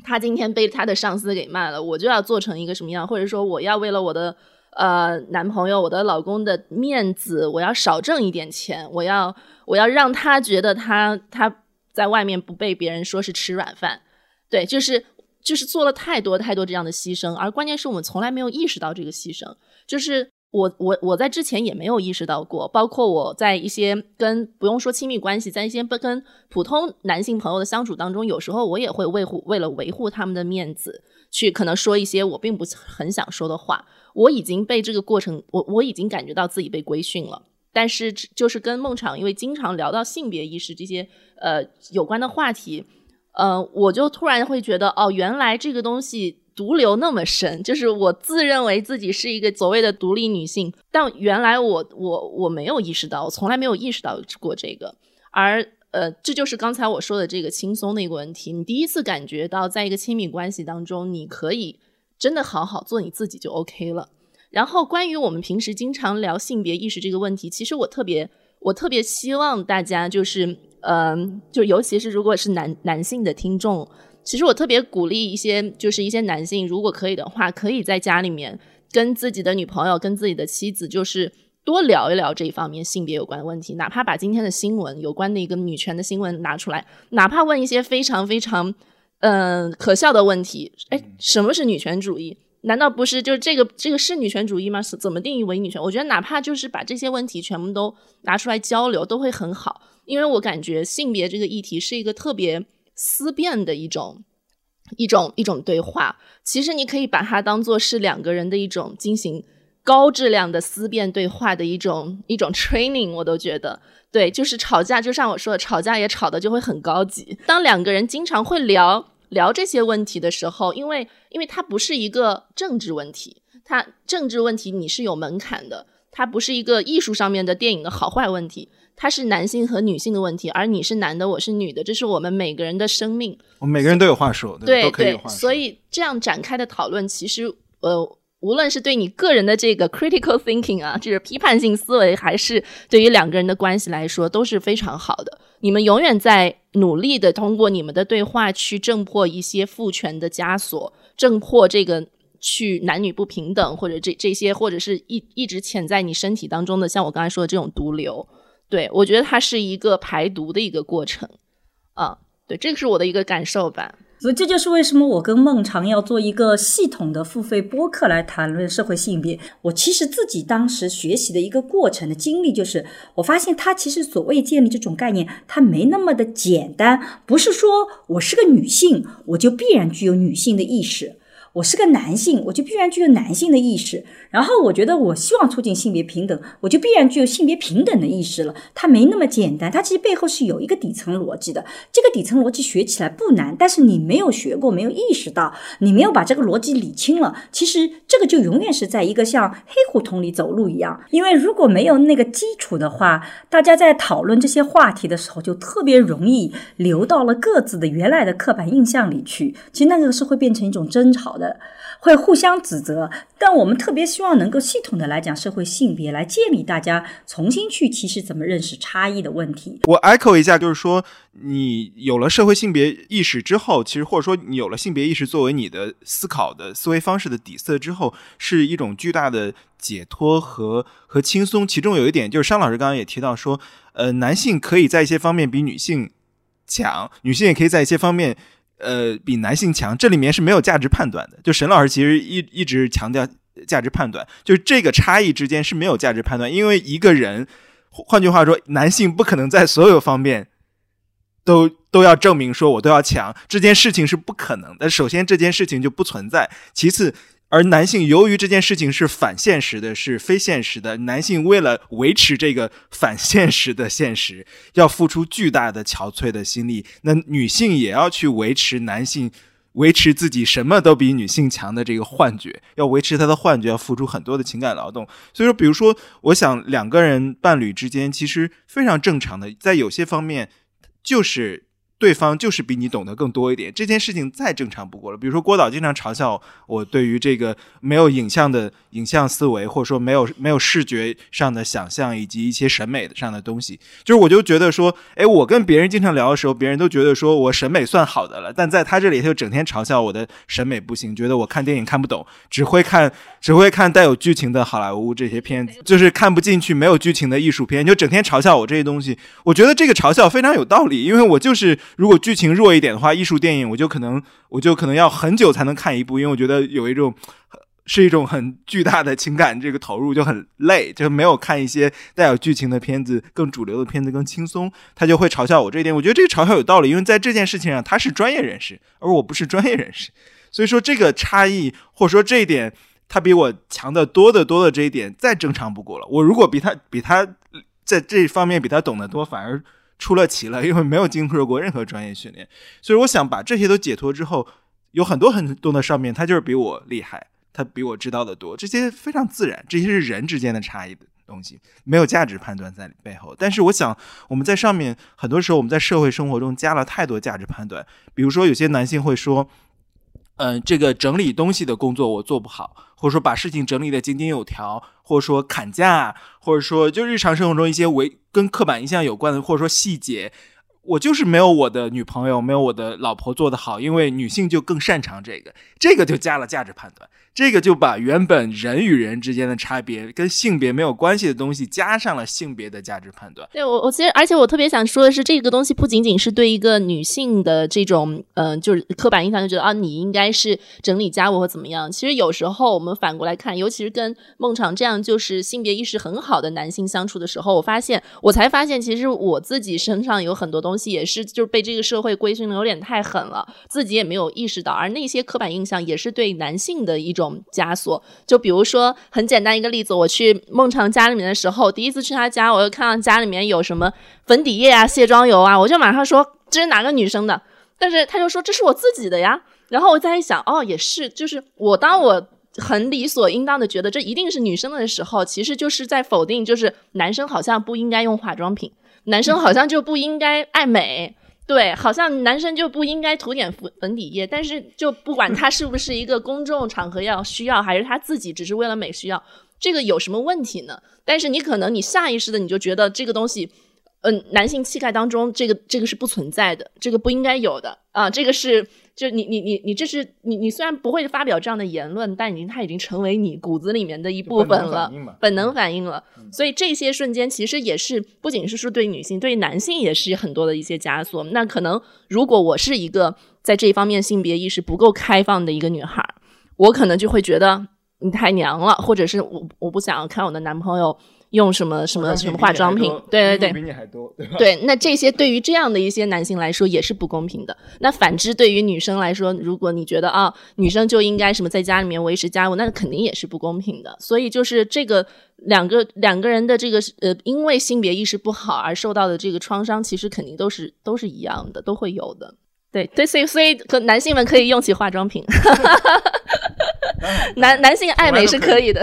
Speaker 3: 他今天被他的上司给骂了，我就要做成一个什么样，或者说我要为了我的呃男朋友、我的老公的面子，我要少挣一点钱，我要我要让他觉得他他在外面不被别人说是吃软饭，对，就是。就是做了太多太多这样的牺牲，而关键是我们从来没有意识到这个牺牲。就是我我我在之前也没有意识到过，包括我在一些跟不用说亲密关系，在一些不跟普通男性朋友的相处当中，有时候我也会维护为了维护他们的面子，去可能说一些我并不很想说的话。我已经被这个过程，我我已经感觉到自己被规训了。但是就是跟孟昶，因为经常聊到性别意识这些呃有关的话题。呃，我就突然会觉得，哦，原来这个东西毒瘤那么深，就是我自认为自己是一个所谓的独立女性，但原来我我我没有意识到，我从来没有意识到过这个，而呃，这就是刚才我说的这个轻松的一个问题。你第一次感觉到，在一个亲密关系当中，你可以真的好好做你自己就 OK 了。然后，关于我们平时经常聊性别意识这个问题，其实我特别我特别希望大家就是，嗯，就尤其是如果是男男性的听众。其实我特别鼓励一些，就是一些男性，如果可以的话，可以在家里面跟自己的女朋友、跟自己的妻子，就是多聊一聊这一方面性别有关的问题。哪怕把今天的新闻有关的一个女权的新闻拿出来，哪怕问一些非常非常嗯可笑的问题。哎，什么是女权主义？难道不是就是这个这个是女权主义吗？是怎么定义为女权？我觉得哪怕就是把这些问题全部都拿出来交流，都会很好。因为我感觉性别这个议题是一个特别。思辨的一种一种一种对话，其实你可以把它当做是两个人的一种进行高质量的思辨对话的一种一种 training，我都觉得对，就是吵架，就像我说的，吵架也吵的就会很高级。当两个人经常会聊聊这些问题的时候，因为因为它不是一个政治问题，它政治问题你是有门槛的，它不是一个艺术上面的电影的好坏问题。它是男性和女性的问题，而你是男的，我是女的，这是我们每个人的生命。
Speaker 4: 我们每个人都有话说，
Speaker 3: 对
Speaker 4: 对，
Speaker 3: 所以这样展开的讨论，其实呃，无论是对你个人的这个 critical thinking 啊，就是批判性思维，还是对于两个人的关系来说，都是非常好的。你们永远在努力的通过你们的对话去挣破一些父权的枷锁，挣破这个去男女不平等，或者这这些，或者是一一直潜在你身体当中的，像我刚才说的这种毒瘤。对，我觉得它是一个排毒的一个过程，啊，对，这个是我的一个感受吧。
Speaker 1: 所以这就是为什么我跟孟尝要做一个系统的付费播客来谈论社会性别。我其实自己当时学习的一个过程的经历，就是我发现它其实所谓建立这种概念，它没那么的简单，不是说我是个女性，我就必然具有女性的意识。我是个男性，我就必然具有男性的意识。然后我觉得，我希望促进性别平等，我就必然具有性别平等的意识了。它没那么简单，它其实背后是有一个底层逻辑的。这个底层逻辑学起来不难，但是你没有学过，没有意识到，你没有把这个逻辑理清了，其实这个就永远是在一个像黑胡同里走路一样。因为如果没有那个基础的话，大家在讨论这些话题的时候，就特别容易流到了各自的原来的刻板印象里去。其实那个是会变成一种争吵的。会互相指责，但我们特别希望能够系统的来讲社会性别，来建立大家重新去其实怎么认识差异的问题。
Speaker 4: 我 echo 一下，就是说，你有了社会性别意识之后，其实或者说你有了性别意识作为你的思考的思维方式的底色之后，是一种巨大的解脱和和轻松。其中有一点就是，商老师刚刚也提到说，呃，男性可以在一些方面比女性强，女性也可以在一些方面。呃，比男性强，这里面是没有价值判断的。就沈老师其实一一直强调价值判断，就是这个差异之间是没有价值判断，因为一个人，换句话说，男性不可能在所有方面都都要证明说我都要强，这件事情是不可能的。首先，这件事情就不存在；其次，而男性由于这件事情是反现实的，是非现实的，男性为了维持这个反现实的现实，要付出巨大的憔悴的心力。那女性也要去维持男性维持自己什么都比女性强的这个幻觉，要维持他的幻觉，要付出很多的情感劳动。所以说，比如说，我想两个人伴侣之间其实非常正常的，在有些方面就是。对方就是比你懂得更多一点，这件事情再正常不过了。比如说郭导经常嘲笑我，对于这个没有影像的影像思维，或者说没有没有视觉上的想象，以及一些审美的上的东西，就是我就觉得说，哎，我跟别人经常聊的时候，别人都觉得说我审美算好的了，但在他这里，他就整天嘲笑我的审美不行，觉得我看电影看不懂，只会看只会看带有剧情的好莱坞这些片子，就是看不进去没有剧情的艺术片，就整天嘲笑我这些东西。我觉得这个嘲笑非常有道理，因为我就是。如果剧情弱一点的话，艺术电影我就可能我就可能要很久才能看一部，因为我觉得有一种是一种很巨大的情感这个投入就很累，就没有看一些带有剧情的片子更主流的片子更轻松。他就会嘲笑我这一点，我觉得这个嘲笑有道理，因为在这件事情上他是专业人士，而我不是专业人士，所以说这个差异或者说这一点他比我强的多得多的这一点再正常不过了。我如果比他比他在这方面比他懂得多，反而。出了奇了，因为没有经受过任何专业训练，所以我想把这些都解脱之后，有很多很多的上面，他就是比我厉害，他比我知道的多，这些非常自然，这些是人之间的差异的东西，没有价值判断在背后。但是我想，我们在上面很多时候我们在社会生活中加了太多价值判断，比如说有些男性会说。嗯，这个整理东西的工作我做不好，或者说把事情整理的井井有条，或者说砍价，或者说就日常生活中一些违跟刻板印象有关的，或者说细节，我就是没有我的女朋友，没有我的老婆做得好，因为女性就更擅长这个，这个就加了价值判断。这个就把原本人与人之间的差别跟性别没有关系的东西加上了性别的价值判断。
Speaker 3: 对我，我其实而且我特别想说的是，这个东西不仅仅是对一个女性的这种，嗯，就是刻板印象，就觉得啊，你应该是整理家务或怎么样。其实有时候我们反过来看，尤其是跟孟昶这样就是性别意识很好的男性相处的时候，我发现，我才发现，其实我自己身上有很多东西也是就是被这个社会规训的有点太狠了，自己也没有意识到，而那些刻板印象也是对男性的一种。种枷锁，就比如说很简单一个例子，我去孟尝家里面的时候，第一次去他家，我又看到家里面有什么粉底液啊、卸妆油啊，我就马上说这是哪个女生的，但是他就说这是我自己的呀。然后我再一想，哦，也是，就是我当我很理所应当的觉得这一定是女生的时候，其实就是在否定，就是男生好像不应该用化妆品，男生好像就不应该爱美。对，好像男生就不应该涂点粉粉底液，但是就不管他是不是一个公众场合要需要，还是他自己只是为了美需要，这个有什么问题呢？但是你可能你下意识的你就觉得这个东西。嗯，男性气概当中，这个这个是不存在的，这个不应该有的啊，这个是就你你你你这是你你虽然不会发表这样的言论，但已经它已经成为你骨子里面的一部分了，本能反应了。所以这些瞬间其实也是不仅是说对女性，对男性也是很多的一些枷锁。那可能如果我是一个在这一方面性别意识不够开放的一个女孩，我可能就会觉得你太娘了，或者是我我不想看我的男朋友。用什么什么什么化妆品？对对对，
Speaker 4: 比你还多，对吧？
Speaker 3: 对，那这些对于这样的一些男性来说也是不公平的。那反之，对于女生来说，如果你觉得啊，女生就应该什么在家里面维持家务，那肯定也是不公平的。所以就是这个两个两个人的这个呃，因为性别意识不好而受到的这个创伤，其实肯定都是都是一样的，都会有的。对对，所以所以可男性们可以用起化妆品，男男性爱美是可以的。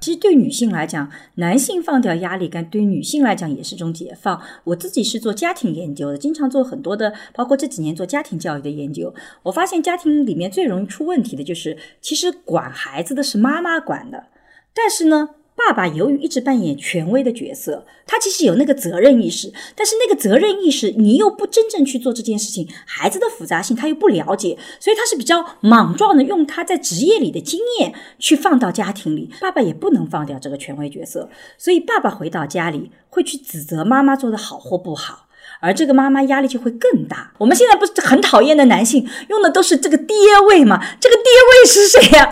Speaker 1: 其实对女性来讲，男性放掉压力感，对女性来讲也是种解放。我自己是做家庭研究的，经常做很多的，包括这几年做家庭教育的研究。我发现家庭里面最容易出问题的就是，其实管孩子的是妈妈管的，但是呢。爸爸由于一直扮演权威的角色，他其实有那个责任意识，但是那个责任意识你又不真正去做这件事情，孩子的复杂性他又不了解，所以他是比较莽撞的，用他在职业里的经验去放到家庭里。爸爸也不能放掉这个权威角色，所以爸爸回到家里会去指责妈妈做的好或不好，而这个妈妈压力就会更大。我们现在不是很讨厌的男性用的都是这个爹位吗？这个爹位是谁呀？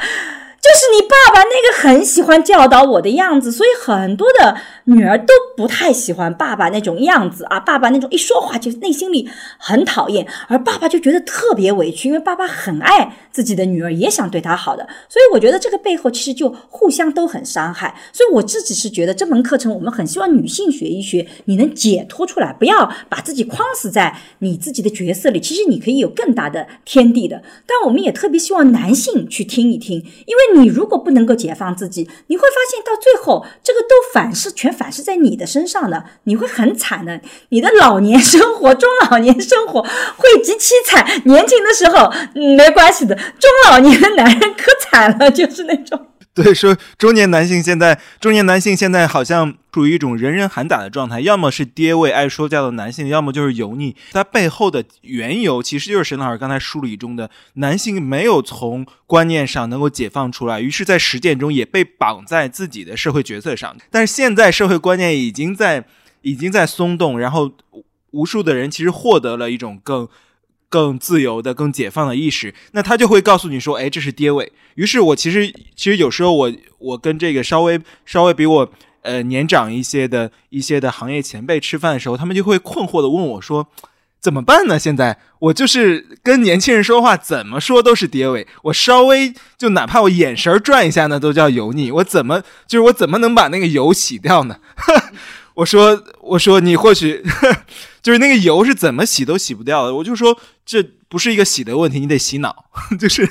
Speaker 1: 就是你爸爸那个很喜欢教导我的样子，所以很多的女儿都不太喜欢爸爸那种样子啊。爸爸那种一说话就内心里很讨厌，而爸爸就觉得特别委屈，因为爸爸很爱自己的女儿，也想对她好的。所以我觉得这个背后其实就互相都很伤害。所以我自己是觉得这门课程我们很希望女性学一学，你能解脱出来，不要把自己框死在你自己的角色里。其实你可以有更大的天地的。但我们也特别希望男性去听一听，因为。你如果不能够解放自己，你会发现到最后，这个都反噬，全反噬在你的身上的，你会很惨的。你的老年生活、中老年生活会极其惨。年轻的时候没关系的，中老年的男人可惨了，就是那种。
Speaker 4: 对，说中年男性现在，中年男性现在好像处于一种人人喊打的状态，要么是爹味爱说教的男性，要么就是油腻。它背后的缘由，其实就是沈老师刚才梳理中的男性没有从观念上能够解放出来，于是，在实践中也被绑在自己的社会角色上。但是现在社会观念已经在已经在松动，然后无数的人其实获得了一种更。更自由的、更解放的意识，那他就会告诉你说：“哎，这是爹味。”于是，我其实其实有时候我我跟这个稍微稍微比我呃年长一些的一些的行业前辈吃饭的时候，他们就会困惑的问我说：“怎么办呢？现在我就是跟年轻人说话，怎么说都是爹味。我稍微就哪怕我眼神转一下呢，都叫油腻。我怎么就是我怎么能把那个油洗掉呢？” 我说：“我说你或许。”就是那个油是怎么洗都洗不掉的，我就说这不是一个洗的问题，你得洗脑，就是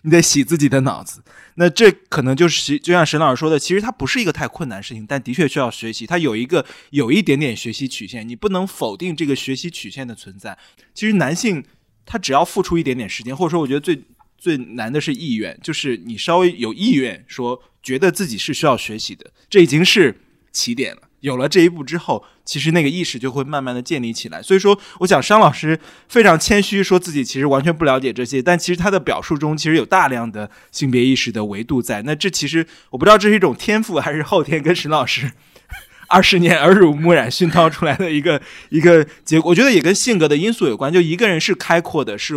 Speaker 4: 你得洗自己的脑子。那这可能就是就像沈老师说的，其实它不是一个太困难的事情，但的确需要学习。它有一个有一点点学习曲线，你不能否定这个学习曲线的存在。其实男性他只要付出一点点时间，或者说我觉得最最难的是意愿，就是你稍微有意愿说觉得自己是需要学习的，这已经是起点了。有了这一步之后，其实那个意识就会慢慢的建立起来。所以说，我想商老师非常谦虚，说自己其实完全不了解这些，但其实他的表述中其实有大量的性别意识的维度在。那这其实我不知道这是一种天赋还是后天跟沈老师 二十年耳濡目染熏陶出来的一个一个结果。我觉得也跟性格的因素有关。就一个人是开阔的，是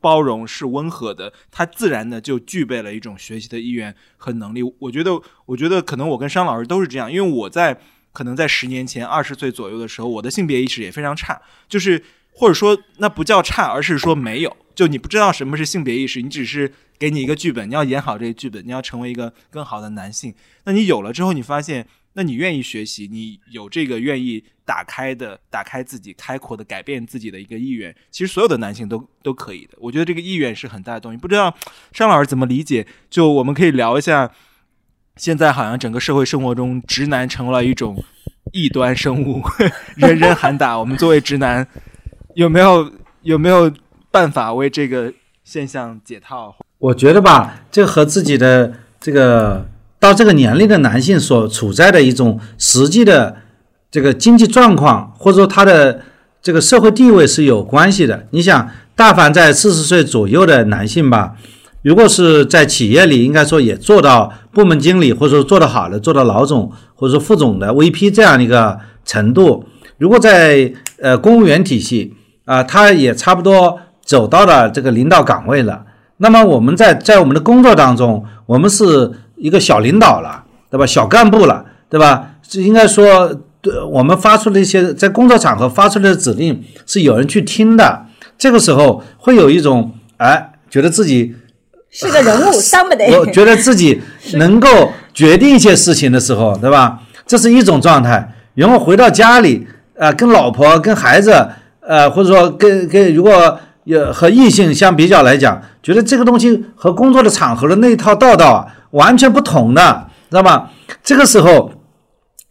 Speaker 4: 包容，是温和的，他自然的就具备了一种学习的意愿和能力。我觉得，我觉得可能我跟商老师都是这样，因为我在。可能在十年前，二十岁左右的时候，我的性别意识也非常差，就是或者说那不叫差，而是说没有，就你不知道什么是性别意识，你只是给你一个剧本，你要演好这个剧本，你要成为一个更好的男性。那你有了之后，你发现，那你愿意学习，你有这个愿意打开的、打开自己、开阔的、改变自己的一个意愿，其实所有的男性都都可以的。我觉得这个意愿是很大的东西。不知道尚老师怎么理解？就我们可以聊一下。现在好像整个社会生活中，直男成了一种异端生物，人人喊打。我们作为直男，有没有有没有办法为这个现象解套？
Speaker 2: 我觉得吧，这和自己的这个到这个年龄的男性所处在的一种实际的这个经济状况，或者说他的这个社会地位是有关系的。你想，大凡在四十岁左右的男性吧。如果是在企业里，应该说也做到部门经理，或者说做得好的，做到老总或者说副总的 VP 这样一个程度。如果在呃公务员体系啊，他也差不多走到了这个领导岗位了。那么我们在在我们的工作当中，我们是一个小领导了，对吧？小干部了，对吧？这应该说，对我们发出的一些在工作场合发出的指令是有人去听的。这个时候会有一种哎，觉得自己。
Speaker 1: 是个人物，当不得。
Speaker 2: 我觉得自己能够决定一些事情的时候，对吧？这是一种状态。然后回到家里，呃，跟老婆、跟孩子，呃，或者说跟跟，如果有和异性相比较来讲，觉得这个东西和工作的场合的那一套道道啊，完全不同的，知道吗？这个时候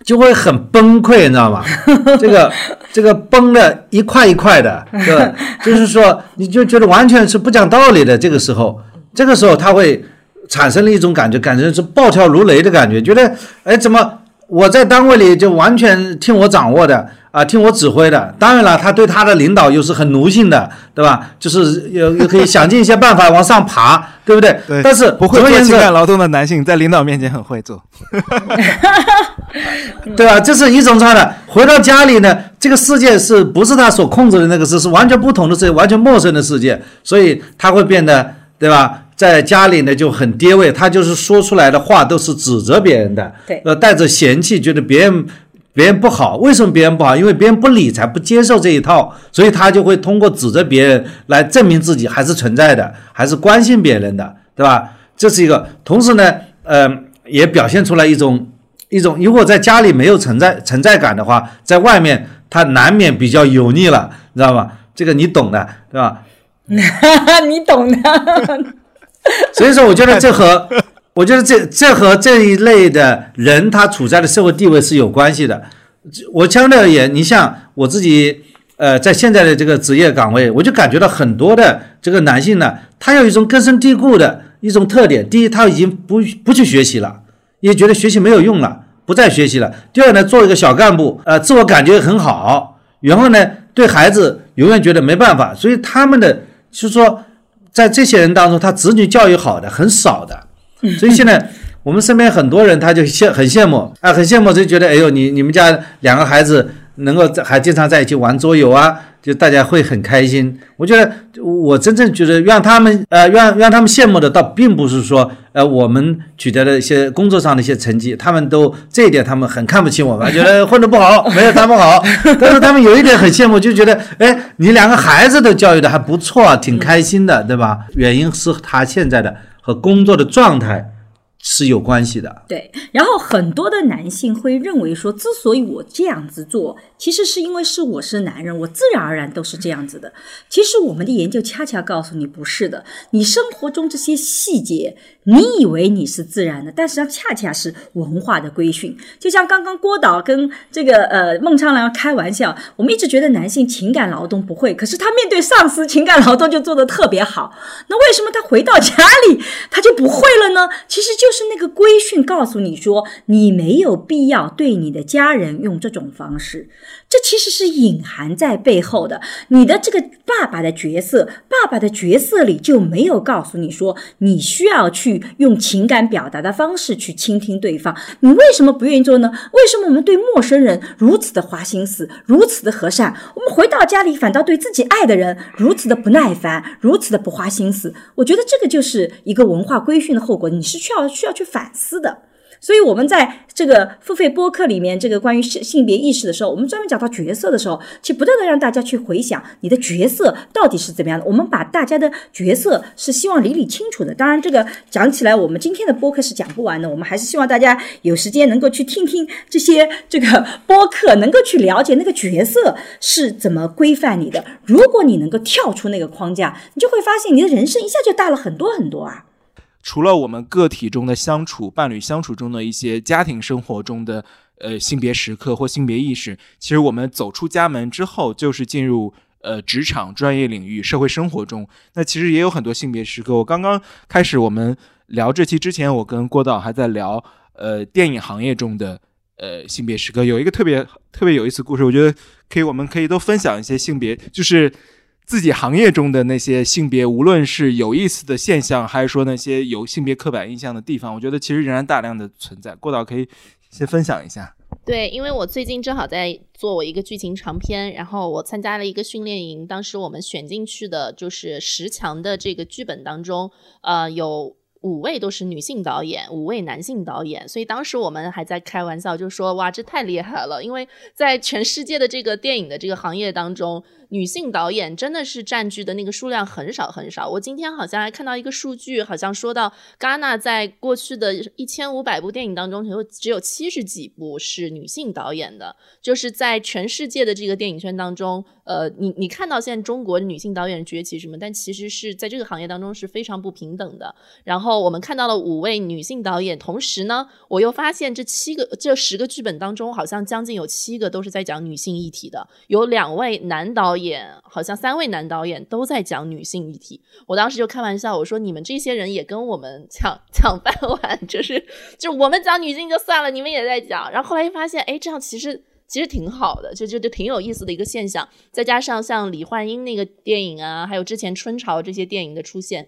Speaker 2: 就会很崩溃，你知道吗？这个这个崩的一块一块的，对，就是说你就觉得完全是不讲道理的。这个时候。这个时候他会产生了一种感觉，感觉是暴跳如雷的感觉，觉得哎，怎么我在单位里就完全听我掌握的啊，听我指挥的？当然了，他对他的领导又是很奴性的，对吧？就是又又可以想尽一些办法往上爬，对不对？
Speaker 4: 对。
Speaker 2: 但是
Speaker 4: 不会做情感劳动的男性，在领导面前很会做，
Speaker 2: 对吧？这是一种状态。回到家里呢，这个世界是不是他所控制的那个事？是完全不同的世界，完全陌生的世界，所以他会变得。对吧？在家里呢就很跌位，他就是说出来的话都是指责别人的，
Speaker 1: 对，
Speaker 2: 呃，带着嫌弃，觉得别人别人不好。为什么别人不好？因为别人不理，才不接受这一套，所以他就会通过指责别人来证明自己还是存在的，还是关心别人的，对吧？这是一个。同时呢，呃，也表现出来一种一种，如果在家里没有存在存在感的话，在外面他难免比较油腻了，你知道吧？这个你懂的，对吧？
Speaker 1: 你懂的，
Speaker 2: 所以说，我觉得这和我觉得这这和这一类的人他处在的社会地位是有关系的。我相对而言，你像我自己，呃，在现在的这个职业岗位，我就感觉到很多的这个男性呢，他有一种根深蒂固的一种特点：第一，他已经不不去学习了，也觉得学习没有用了，不再学习了；第二呢，做一个小干部，呃，自我感觉很好，然后呢，对孩子永远觉得没办法，所以他们的。就是说，在这些人当中，他子女教育好的很少的，所以现在我们身边很多人他就羡很羡慕。啊，很羡慕，就觉得哎呦，你你们家两个孩子能够在还经常在一起玩桌游啊。就大家会很开心，我觉得我真正觉得让他们呃让让他们羡慕的，倒并不是说呃我们取得了一些工作上的一些成绩，他们都这一点他们很看不起我们，觉得混得不好，没有他们好。但是他们有一点很羡慕，就觉得哎，你两个孩子都教育的还不错，挺开心的，对吧？原因是他现在的和工作的状态是有关系的。
Speaker 1: 对，然后很多的男性会认为说，之所以我这样子做，其实是因为是我是男人，我自然而然都是这样子的。其实我们的研究恰恰告诉你不是的，你生活中这些细节，你以为你是自然的，但实际上恰恰是文化的规训。就像刚刚郭导跟这个呃孟昌良开玩笑，我们一直觉得男性情感劳动不会，可是他面对上司情感劳动就做得特别好。那为什么他回到家里他就不会了呢？其实就就是那个规训告诉你说，你没有必要对你的家人用这种方式。这其实是隐含在背后的。你的这个爸爸的角色，爸爸的角色里就没有告诉你说，你需要去用情感表达的方式去倾听对方。你为什么不愿意做呢？为什么我们对陌生人如此的花心思，如此的和善？我们回到家里反倒对自己爱的人如此的不耐烦，如此的不花心思？我觉得这个就是一个文化规训的后果，你是需要需要去反思的。所以，我们在这个付费播客里面，这个关于性性别意识的时候，我们专门讲到角色的时候，去不断的让大家去回想你的角色到底是怎么样的。我们把大家的角色是希望理理清楚的。当然，这个讲起来，我们今天的播客是讲不完的。我们还是希望大家有时间能够去听听这些这个播客，能够去了解那个角色是怎么规范你的。如果你能够跳出那个框架，你就会发现你的人生一下就大了很多很多啊。
Speaker 4: 除了我们个体中的相处、伴侣相处中的一些家庭生活中的呃性别时刻或性别意识，其实我们走出家门之后，就是进入呃职场、专业领域、社会生活中，那其实也有很多性别时刻。我刚刚开始我们聊这期之前，我跟郭导还在聊呃电影行业中的呃性别时刻，有一个特别特别有意思故事，我觉得可以，我们可以都分享一些性别，就是。自己行业中的那些性别，无论是有意思的现象，还是说那些有性别刻板印象的地方，我觉得其实仍然大量的存在。郭导可以先分享一下。
Speaker 3: 对，因为我最近正好在做我一个剧情长篇，然后我参加了一个训练营，当时我们选进去的就是十强的这个剧本当中，呃，有。五位都是女性导演，五位男性导演，所以当时我们还在开玩笑，就说哇，这太厉害了，因为在全世界的这个电影的这个行业当中，女性导演真的是占据的那个数量很少很少。我今天好像还看到一个数据，好像说到戛纳在过去的一千五百部电影当中，只有只有七十几部是女性导演的，就是在全世界的这个电影圈当中。呃，你你看到现在中国女性导演崛起什么？但其实是在这个行业当中是非常不平等的。然后后我们看到了五位女性导演，同时呢，我又发现这七个、这十个剧本当中，好像将近有七个都是在讲女性议题的。有两位男导演，好像三位男导演都在讲女性议题。我当时就开玩笑，我说你们这些人也跟我们抢抢饭碗，就是就我们讲女性就算了，你们也在讲。然后后来又发现，哎，这样其实。其实挺好的，就就就挺有意思的一个现象。再加上像李焕英那个电影啊，还有之前春潮这些电影的出现，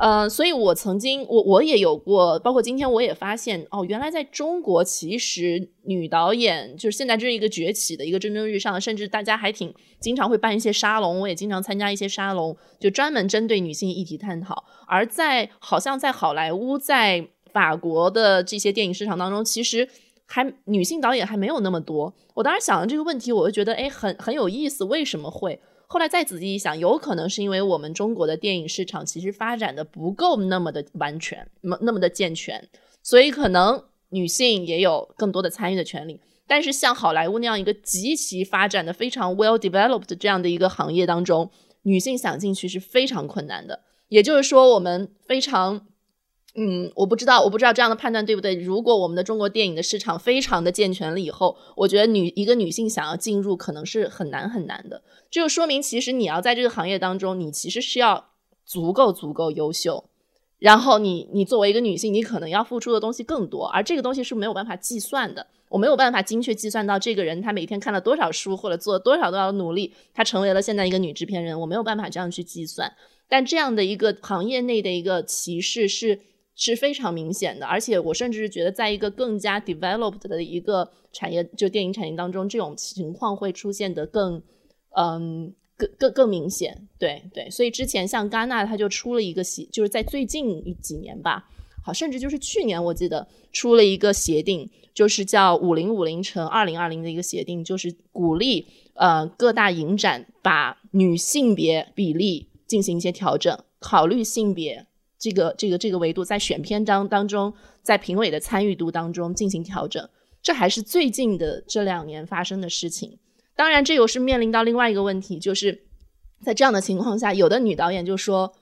Speaker 3: 呃，所以我曾经我我也有过，包括今天我也发现哦，原来在中国其实女导演就是现在这是一个崛起的一个蒸蒸日上，甚至大家还挺经常会办一些沙龙，我也经常参加一些沙龙，就专门针对女性议题探讨。而在好像在好莱坞，在法国的这些电影市场当中，其实。还女性导演还没有那么多，我当时想了这个问题，我就觉得哎，很很有意思，为什么会？后来再仔细一想，有可能是因为我们中国的电影市场其实发展的不够那么的完全，那么那么的健全，所以可能女性也有更多的参与的权利。但是像好莱坞那样一个极其发展的非常 well developed 这样的一个行业当中，女性想进去是非常困难的。也就是说，我们非常。嗯，我不知道，我不知道这样的判断对不对。如果我们的中国电影的市场非常的健全了以后，我觉得女一个女性想要进入可能是很难很难的。这就说明，其实你要在这个行业当中，你其实是要足够足够优秀。然后你你作为一个女性，你可能要付出的东西更多，而这个东西是没有办法计算的。我没有办法精确计算到这个人他每天看了多少书，或者做了多少多少努力，他成为了现在一个女制片人。我没有办法这样去计算。但这样的一个行业内的一个歧视是。是非常明显的，而且我甚至是觉得，在一个更加 developed 的一个产业，就电影产业当中，这种情况会出现的更，嗯，更更更明显。对对，所以之前像戛纳，他就出了一个协，就是在最近几年吧，好，甚至就是去年，我记得出了一个协定，就是叫五零五零乘二零二零的一个协定，就是鼓励呃各大影展把女性别比例进行一些调整，考虑性别。这个这个这个维度，在选片当当中，在评委的参与度当中进行调整。这还是最近的这两年发生的事情。当然，这又是面临到另外一个问题，就是在这样的情况下，有的女导演就说。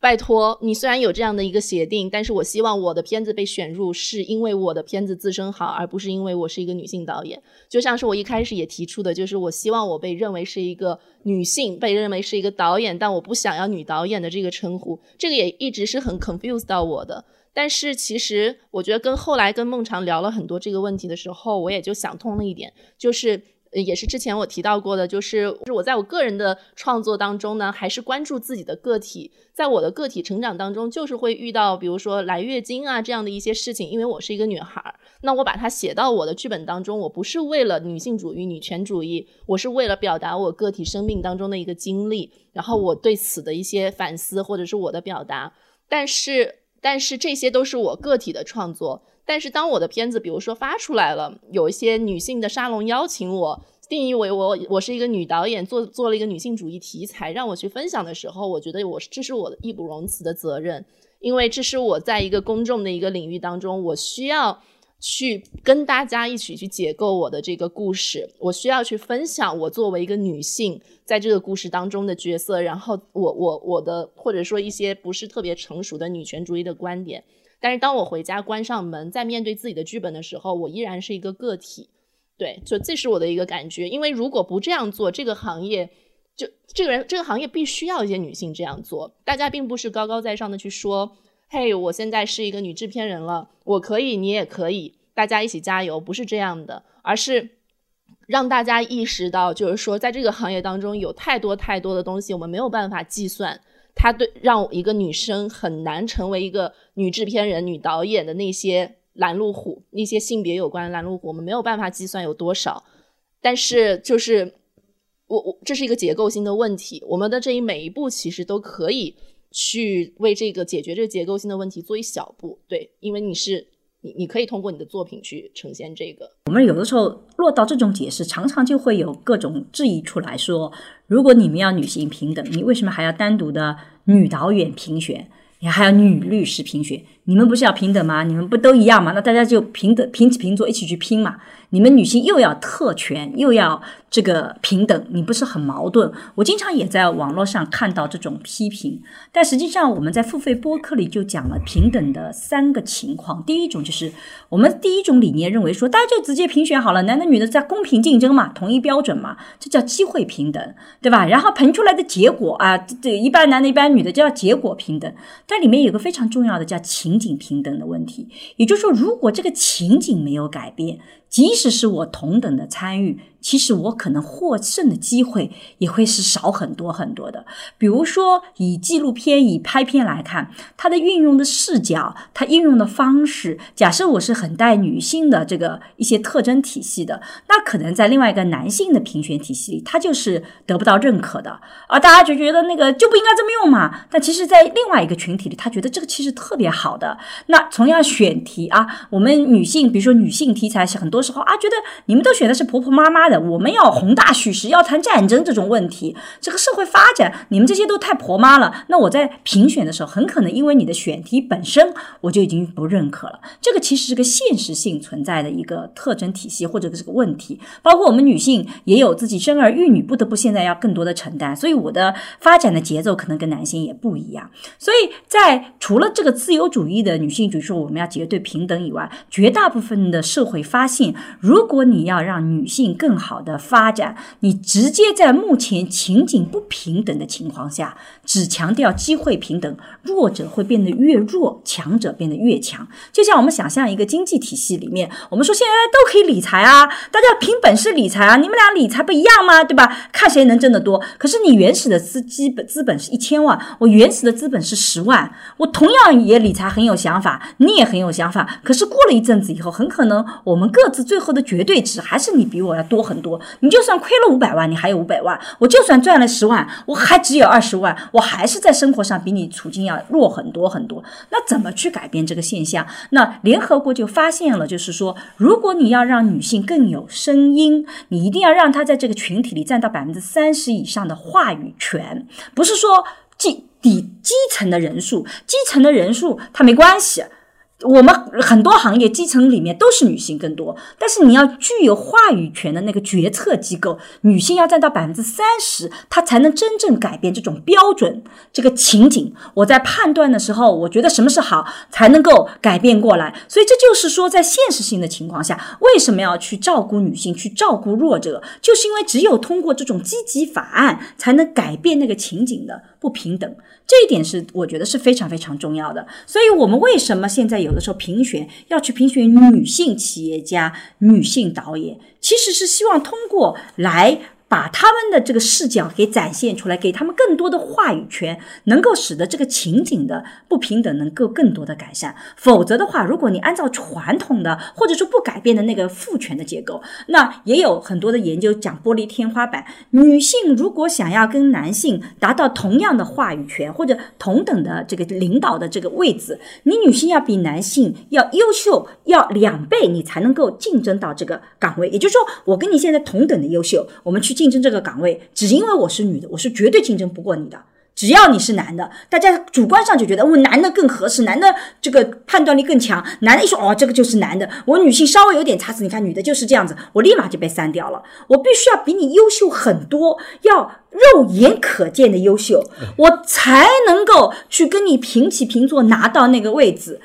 Speaker 3: 拜托，你虽然有这样的一个协定，但是我希望我的片子被选入，是因为我的片子自身好，而不是因为我是一个女性导演。就像是我一开始也提出的，就是我希望我被认为是一个女性，被认为是一个导演，但我不想要女导演的这个称呼。这个也一直是很 confuse 到我的。但是其实我觉得跟后来跟孟尝聊了很多这个问题的时候，我也就想通了一点，就是。也是之前我提到过的，就是我在我个人的创作当中呢，还是关注自己的个体，在我的个体成长当中，就是会遇到，比如说来月经啊这样的一些事情，因为我是一个女孩儿，那我把它写到我的剧本当中，我不是为了女性主义、女权主义，我是为了表达我个体生命当中的一个经历，然后我对此的一些反思或者是我的表达，但是，但是这些都是我个体的创作。但是当我的片子，比如说发出来了，有一些女性的沙龙邀请我，定义为我我是一个女导演，做做了一个女性主义题材，让我去分享的时候，我觉得我这是我的义不容辞的责任，因为这是我在一个公众的一个领域当中，我需要去跟大家一起去解构我的这个故事，我需要去分享我作为一个女性在这个故事当中的角色，然后我我我的或者说一些不是特别成熟的女权主义的观点。但是当我回家关上门，在面对自己的剧本的时候，我依然是一个个体，对，就这是我的一个感觉。因为如果不这样做，这个行业就这个人这个行业必须要一些女性这样做。大家并不是高高在上的去说，嘿，我现在是一个女制片人了，我可以，你也可以，大家一起加油，不是这样的，而是让大家意识到，就是说，在这个行业当中有太多太多的东西，我们没有办法计算。他对让一个女生很难成为一个女制片人、女导演的那些拦路虎，那些性别有关的拦路虎，我们没有办法计算有多少。但是，就是我我这是一个结构性的问题，我们的这一每一步其实都可以去为这个解决这个结构性的问题做一小步。对，因为你是你，你可以通过你的作品去呈现这个。
Speaker 1: 我们有的时候落到这种解释，常常就会有各种质疑出来说。如果你们要女性平等，你为什么还要单独的女导演评选？你还要女律师评选？你们不是要平等吗？你们不都一样吗？那大家就平等平起平坐一起去拼嘛。你们女性又要特权，又要这个平等，你不是很矛盾？我经常也在网络上看到这种批评，但实际上我们在付费播客里就讲了平等的三个情况。第一种就是我们第一种理念认为说，大家就直接评选好了，男的女的在公平竞争嘛，同一标准嘛，这叫机会平等，对吧？然后评出来的结果啊，这一般男的一般女的叫结果平等，但里面有个非常重要的叫情情景平等的问题，也就是说，如果这个情景没有改变。即使是我同等的参与。其实我可能获胜的机会也会是少很多很多的。比如说，以纪录片、以拍片来看，它的运用的视角、它应用的方式，假设我是很带女性的这个一些特征体系的，那可能在另外一个男性的评选体系里，它就是得不到认可的。啊大家就觉得那个就不应该这么用嘛。但其实，在另外一个群体里，他觉得这个其实特别好的。那同样选题啊，我们女性，比如说女性题材，是很多时候啊，觉得你们都选的是婆婆妈妈的。我们要宏大叙事，要谈战争这种问题，这个社会发展，你们这些都太婆妈了。那我在评选的时候，很可能因为你的选题本身，我就已经不认可了。这个其实是个现实性存在的一个特征体系或者是个问题。包括我们女性也有自己生儿育女，不得不现在要更多的承担，所以我的发展的节奏可能跟男性也不一样。所以在除了这个自由主义的女性主义说我们要绝对平等以外，绝大部分的社会发现，如果你要让女性更好的发展，你直接在目前情景不平等的情况下，只强调机会平等，弱者会变得越弱，强者变得越强。就像我们想象一个经济体系里面，我们说现在都可以理财啊，大家凭本事理财啊，你们俩理财不一样吗？对吧？看谁能挣得多。可是你原始的资基本资本是一千万，我原始的资本是十万，我同样也理财很有想法，你也很有想法。可是过了一阵子以后，很可能我们各自最后的绝对值还是你比我要多。很多，你就算亏了五百万，你还有五百万；我就算赚了十万，我还只有二十万，我我还是在生活上比你处境要弱很多很多。那怎么去改变这个现象？那联合国就发现了，就是说，如果你要让女性更有声音，你一定要让她在这个群体里占到百分之三十以上的话语权，不是说。基底基层的人数，基层的人数它没关系。我们很多行业基层里面都是女性更多，但是你要具有话语权的那个决策机构，女性要占到百分之三十，她才能真正改变这种标准这个情景。我在判断的时候，我觉得什么是好，才能够改变过来。所以这就是说，在现实性的情况下，为什么要去照顾女性，去照顾弱者，就是因为只有通过这种积极法案，才能改变那个情景的不平等。这一点是我觉得是非常非常重要的，所以我们为什么现在有的时候评选要去评选女性企业家、女性导演，其实是希望通过来。把他们的这个视角给展现出来，给他们更多的话语权，能够使得这个情景的不平等能够更多的改善。否则的话，如果你按照传统的或者说不改变的那个父权的结构，那也有很多的研究讲玻璃天花板。女性如果想要跟男性达到同样的话语权或者同等的这个领导的这个位置，你女性要比男性要优秀要两倍，你才能够竞争到这个岗位。也就是说，我跟你现在同等的优秀，我们去。竞争这个岗位，只因为我是女的，我是绝对竞争不过你的。只要你是男的，大家主观上就觉得我男的更合适，男的这个判断力更强。男的一说哦，这个就是男的，我女性稍微有点差池，你看女的就是这样子，我立马就被删掉了。我必须要比你优秀很多，要肉眼可见的优秀，我才能够去跟你平起平坐，拿到那个位置。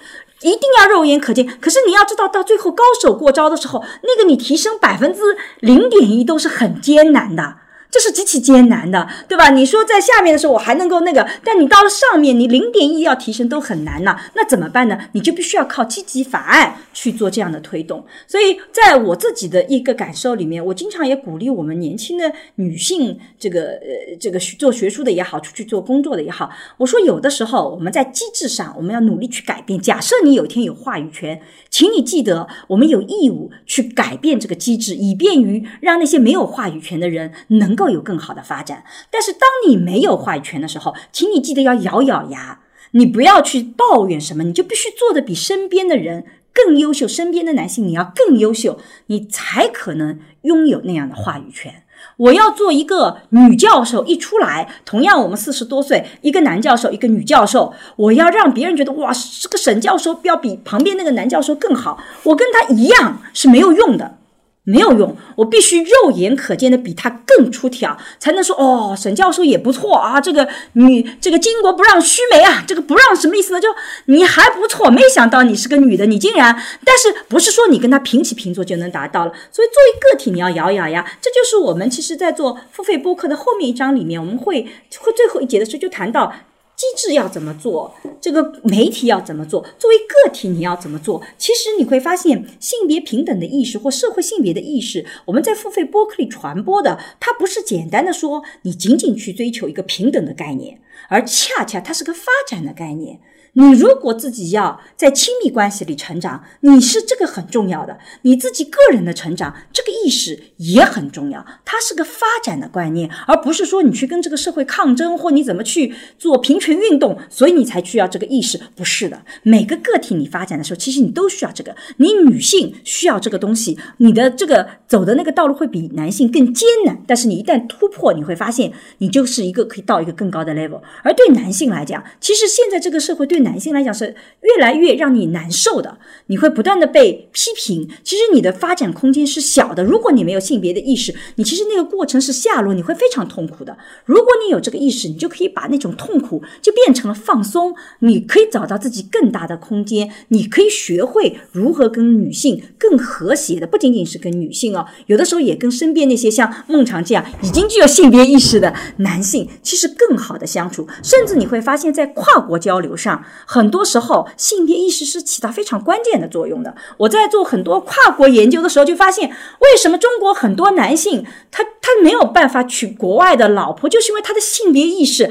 Speaker 1: 一定要肉眼可见，可是你要知道，到最后高手过招的时候，那个你提升百分之零点一都是很艰难的。这是极其艰难的，对吧？你说在下面的时候我还能够那个，但你到了上面，你零点一要提升都很难呢。那怎么办呢？你就必须要靠积极法案去做这样的推动。所以在我自己的一个感受里面，我经常也鼓励我们年轻的女性，这个呃，这个做学术的也好，出去做工作的也好，我说有的时候我们在机制上我们要努力去改变。假设你有一天有话语权，请你记得，我们有义务去改变这个机制，以便于让那些没有话语权的人能够。有更好的发展，但是当你没有话语权的时候，请你记得要咬咬牙，你不要去抱怨什么，你就必须做的比身边的人更优秀，身边的男性你要更优秀，你才可能拥有那样的话语权。我要做一个女教授，一出来，同样我们四十多岁，一个男教授，一个女教授，我要让别人觉得哇，这个沈教授要比旁边那个男教授更好，我跟他一样是没有用的。没有用，我必须肉眼可见的比他更出挑，才能说哦，沈教授也不错啊。这个女，这个巾帼不让须眉啊，这个不让什么意思呢？就你还不错，没想到你是个女的，你竟然，但是不是说你跟他平起平坐就能达到了？所以作为个体，你要咬咬牙。这就是我们其实在做付费播客的后面一章里面，我们会会最后一节的时候就谈到。机制要怎么做？这个媒体要怎么做？作为个体你要怎么做？其实你会发现，性别平等的意识或社会性别的意识，我们在付费播客里传播的，它不是简单的说你仅仅去追求一个平等的概念，而恰恰它是个发展的概念。你如果自己要在亲密关系里成长，你是这个很重要的。你自己个人的成长，这个意识也很重要。它是个发展的观念，而不是说你去跟这个社会抗争，或你怎么去做平权运动，所以你才需要这个意识。不是的，每个个体你发展的时候，其实你都需要这个。你女性需要这个东西，你的这个走的那个道路会比男性更艰难。但是你一旦突破，你会发现你就是一个可以到一个更高的 level。而对男性来讲，其实现在这个社会对男性来讲是越来越让你难受的，你会不断的被批评。其实你的发展空间是小的。如果你没有性别的意识，你其实那个过程是下落，你会非常痛苦的。如果你有这个意识，你就可以把那种痛苦就变成了放松。你可以找到自己更大的空间，你可以学会如何跟女性更和谐的，不仅仅是跟女性哦，有的时候也跟身边那些像孟尝这样已经具有性别意识的男性，其实更好的相处。甚至你会发现在跨国交流上。很多时候，性别意识是起到非常关键的作用的。我在做很多跨国研究的时候，就发现为什么中国很多男性他他没有办法娶国外的老婆，就是因为他的性别意识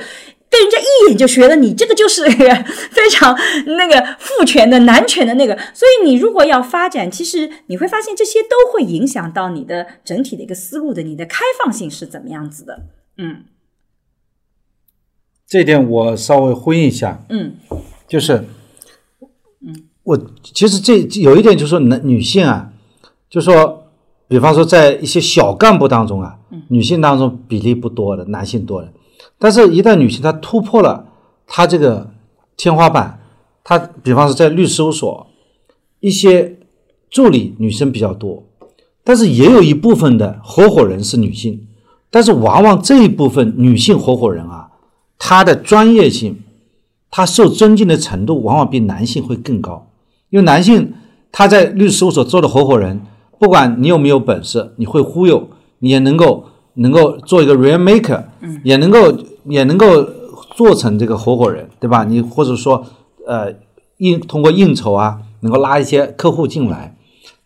Speaker 1: 被人家一眼就觉得，你这个就是 非常那个父权的男权的那个。所以你如果要发展，其实你会发现这些都会影响到你的整体的一个思路的，你的开放性是怎么样子的？嗯，
Speaker 2: 这点我稍微呼应一下。
Speaker 1: 嗯。
Speaker 2: 就是，嗯，我其实这有一点就是说，男女性啊，就说，比方说在一些小干部当中啊，女性当中比例不多的，男性多的，但是，一旦女性她突破了她这个天花板，她比方说在律师事务所，一些助理女生比较多，但是也有一部分的合伙人是女性，但是往往这一部分女性合伙人啊，她的专业性，她受尊敬的程度往往比男性会更高，因为男性他在律师事务所做的合伙人，不管你有没有本事，你会忽悠，你也能够能够做一个 real maker，也能够也能够做成这个合伙人，对吧？你或者说呃应通过应酬啊，能够拉一些客户进来，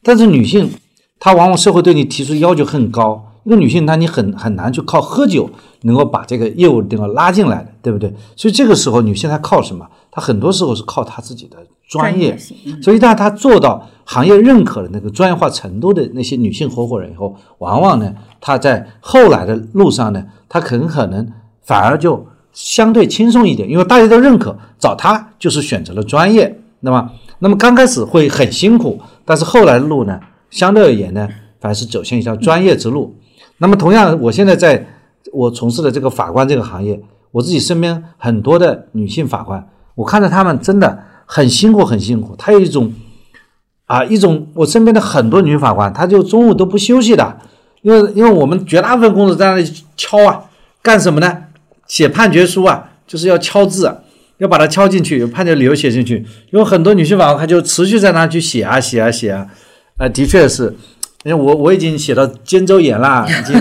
Speaker 2: 但是女性她往往社会对你提出要求很高，一个女性她你很很难去靠喝酒能够把这个业务能够拉进来的，对不对？所以这个时候女性她靠什么？她很多时候是靠她自己的专业。所以，一旦她做到行业认可的那个专业化程度的那些女性合伙人以后，往往呢，她在后来的路上呢，她很可能反而就相对轻松一点，因为大家都认可，找她就是选择了专业，那么，那么刚开始会很辛苦，但是后来的路呢，相对而言呢，反而是走向一条专业之路。那么，同样，我现在在我从事的这个法官这个行业，我自己身边很多的女性法官，我看着她们真的很辛苦，很辛苦。她有一种啊，一种我身边的很多女法官，她就中午都不休息的，因为因为我们绝大部分工作在那里敲啊，干什么呢？写判决书啊，就是要敲字，要把它敲进去，有判决理由写进去。因为很多女性法官她就持续在那去写啊写啊写啊，啊、的确是，因为我我已经写到肩周炎了，已经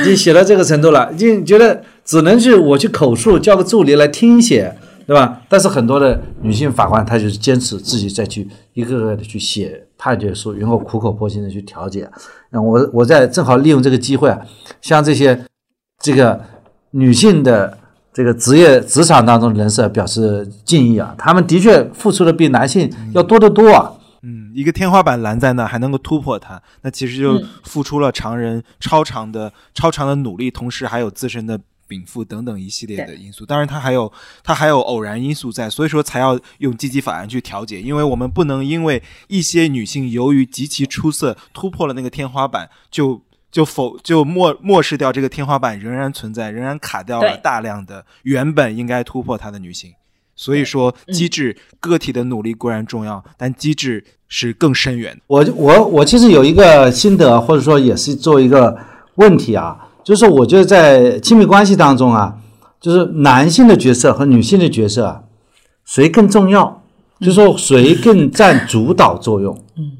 Speaker 2: 已经写到这个程度了，已经觉得只能去我去口述，叫个助理来听写，对吧？但是很多的女性法官她就是坚持自己再去一个个的去写判决书，然后苦口婆心的去调解。那我我在正好利用这个机会啊，向这些这个女性的这个职业职场当中的人士表示敬意啊，他们的确付出的比男性要多得多啊。
Speaker 4: 嗯，一个天花板拦在那，还能够突破它，那其实就付出了常人超长的、超长的努力，同时还有自身的禀赋等等一系列的因素。当然，它还有它还有偶然因素在，所以说才要用积极法案去调节，因为我们不能因为一些女性由于极其出色突破了那个天花板，就就否就漠漠视掉这个天花板仍然存在，仍然卡掉了大量的原本应该突破它的女性。所以说，机制、个体的努力固然重要，但机制是更深远的。
Speaker 2: 我我我其实有一个心得，或者说也是做一个问题啊，就是我觉得在亲密关系当中啊，就是男性的角色和女性的角色啊，谁更重要？就是说谁更占主导作用？嗯，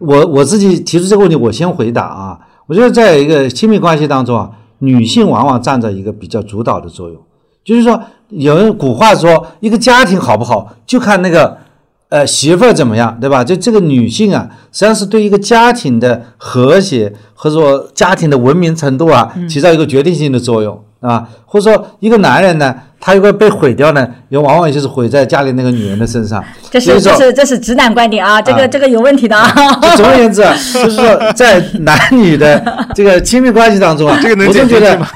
Speaker 2: 我我自己提出这个问题，我先回答啊。我觉得在一个亲密关系当中啊，女性往往占着一个比较主导的作用。就是说，有人古话说，一个家庭好不好，就看那个呃媳妇儿怎么样，对吧？就这个女性啊，实际上是对一个家庭的和谐或者说家庭的文明程度啊，起到一个决定性的作用啊。或者说，一个男人呢，他如果被毁掉呢，也往往就是毁在家里那个女人的身上。
Speaker 1: 这是这
Speaker 2: 所以说
Speaker 1: 是这是直男观点啊，这个
Speaker 2: 啊
Speaker 1: 这个有问题的啊。
Speaker 2: 就总而言之啊，就是说，在男女的 这个亲密关系当中啊，
Speaker 4: 这个能
Speaker 2: 我总觉得
Speaker 4: 解决吗？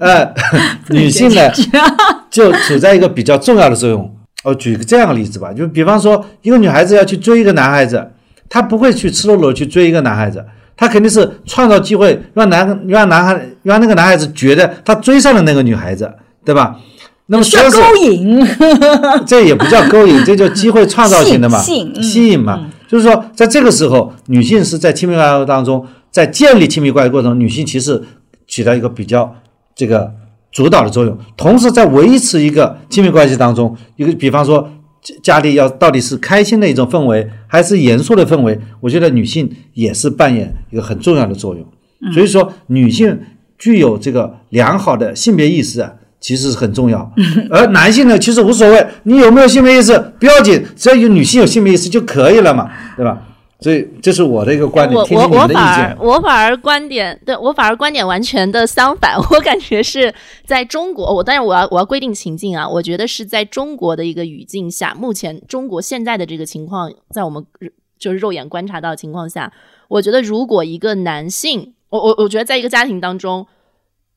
Speaker 2: 呃，女性呢就处在一个比较重要的作用。我举个这样的例子吧，就比方说，一个女孩子要去追一个男孩子，她不会去赤裸裸去追一个男孩子，她肯定是创造机会，让男让男孩让那个男孩子觉得他追上了那个女孩子，对吧？那么实际
Speaker 1: 叫
Speaker 2: 上是
Speaker 1: 勾引，
Speaker 2: 这也不叫勾引，这叫机会创造型的嘛，
Speaker 1: 吸引嗯
Speaker 2: 吸引嘛。就是说，在这个时候，女性是在亲密关系当中，在建立亲密关系过程中，女性其实起到一个比较这个主导的作用，同时在维持一个亲密关系当中，一个比方说家家里要到底是开心的一种氛围，还是严肃的氛围，我觉得女性也是扮演一个很重要的作用。所以说，女性具有这个良好的性别意识啊，其实是很重要。而男性呢，其实无所谓，你有没有性别意识不要紧，只要有女性有性别意识就可以了嘛，对吧？所以这是我的一个观点，
Speaker 3: 我
Speaker 2: 听听你的意
Speaker 3: 我我反而
Speaker 2: 见。
Speaker 3: 我反而观点对我反而观点完全的相反，我感觉是在中国，我当然我要我要规定情境啊，我觉得是在中国的一个语境下，目前中国现在的这个情况，在我们就是肉眼观察到的情况下，我觉得如果一个男性，我我我觉得在一个家庭当中。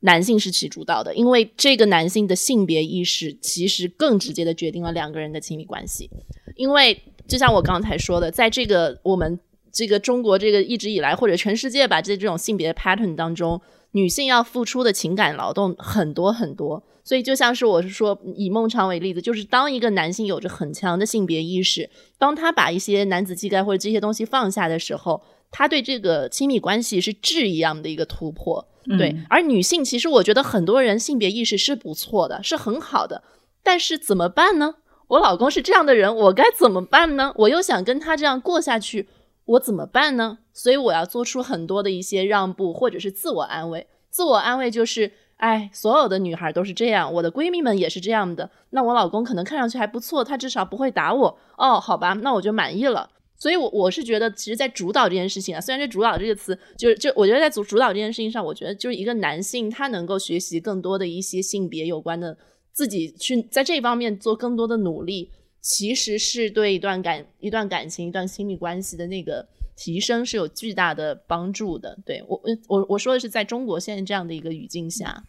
Speaker 3: 男性是起主导的，因为这个男性的性别意识其实更直接的决定了两个人的亲密关系。因为就像我刚才说的，在这个我们这个中国这个一直以来或者全世界吧，这这种性别 pattern 当中，女女性要付出的情感劳动很多很多。所以就像是我是说，以孟尝为例子，就是当一个男性有着很强的性别意识，当他把一些男子气概或者这些东西放下的时候，他对这个亲密关系是质一样的一个突破。对，而女性其实我觉得很多人性别意识是不错的，是很好的，但是怎么办呢？我老公是这样的人，我该怎么办呢？我又想跟他这样过下去，我怎么办呢？所以我要做出很多的一些让步，或者是自我安慰。自我安慰就是。哎，所有的女孩都是这样，我的闺蜜们也是这样的。那我老公可能看上去还不错，他至少不会打我。哦，好吧，那我就满意了。所以，我我是觉得，其实，在主导这件事情啊，虽然这“主导”这个词，就是就我觉得在主主导这件事情上，我觉得就是一个男性他能够学习更多的一些性别有关的，自己去在这方面做更多的努力，其实是对一段感、一段感情、一段亲密关系的那个。提升是有巨大的帮助的，对我我我我说的是在中国现在这样的一个语境下，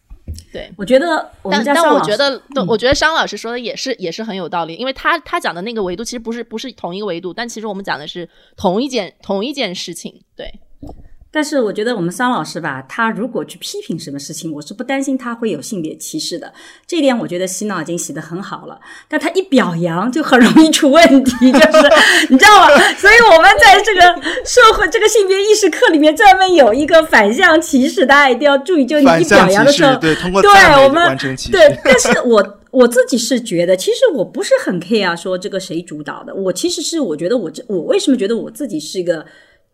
Speaker 3: 对
Speaker 1: 我觉得，
Speaker 3: 但但我觉得，我觉得商老师说的也是也是很有道理，因为他他讲的那个维度其实不是不是同一个维度，但其实我们讲的是同一件同一件事情，对。
Speaker 1: 但是我觉得我们桑老师吧，他如果去批评什么事情，我是不担心他会有性别歧视的。这一点我觉得洗脑已经洗得很好了。但他一表扬就很容易出问题，就是 你知道吗？所以我们在这个社会这个性别意识课里面专门有一个反向歧视，大家一定要注意。就你一表扬的时候，
Speaker 4: 对，通过
Speaker 1: 对我们对。但是我我自己是觉得，其实我不是很 care 说这个谁主导的。我其实是我觉得我这我为什么觉得我自己是一个。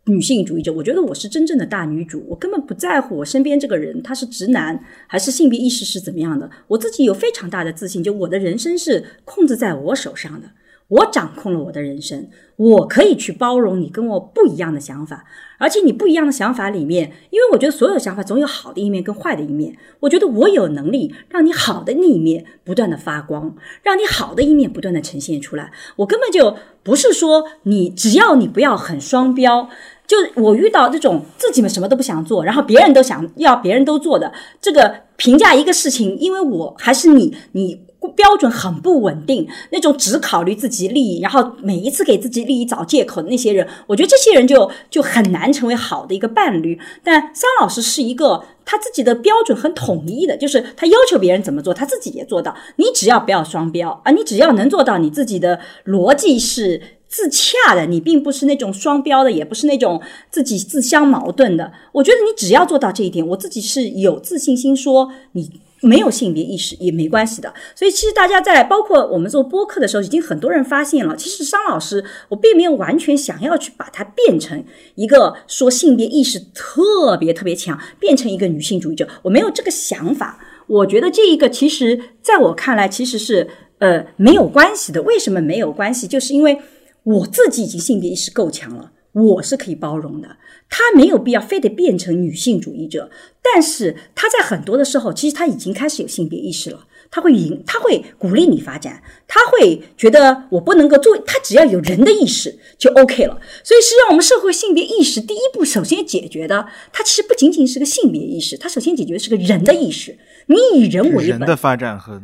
Speaker 1: 女性主义者，我觉得我是真正的大女主，我根本不在乎我身边这个人他是直男还是性别意识是怎么样的，我自己有非常大的自信，就我的人生是控制在我手上的，我掌控了我的人生，我可以去包容你跟我不一样的想法，而且你不一样的想法里面，因为我觉得所有想法总有好的一面跟坏的一面，我觉得我有能力让你好的那一面不断的发光，让你好的一面不断的呈现出来，我根本就不是说你只要你不要很双标。就我遇到这种自己们什么都不想做，然后别人都想要别人都做的这个评价一个事情，因为我还是你，你标准很不稳定，那种只考虑自己利益，然后每一次给自己利益找借口的那些人，我觉得这些人就就很难成为好的一个伴侣。但桑老师是一个他自己的标准很统一的，就是他要求别人怎么做，他自己也做到。你只要不要双标啊，你只要能做到你自己的逻辑是。自洽的，你并不是那种双标的，也不是那种自己自相矛盾的。我觉得你只要做到这一点，我自己是有自信心说你没有性别意识也没关系的。所以其实大家在包括我们做播客的时候，已经很多人发现了，其实商老师我并没有完全想要去把它变成一个说性别意识特别特别强，变成一个女性主义者，我没有这个想法。我觉得这一个其实在我看来其实是呃没有关系的。为什么没有关系？就是因为。我自己已经性别意识够强了，我是可以包容的。他没有必要非得变成女性主义者，但是他在很多的时候，其实他已经开始有性别意识了。他会引，他会鼓励你发展，他会觉得我不能够做，他只要有人的意识就 OK 了。所以，实际上我们社会性别意识第一步首先解决的，它其实不仅仅是个性别意识，它首先解决的是个人的意识。你以人为本，
Speaker 4: 人的发展和。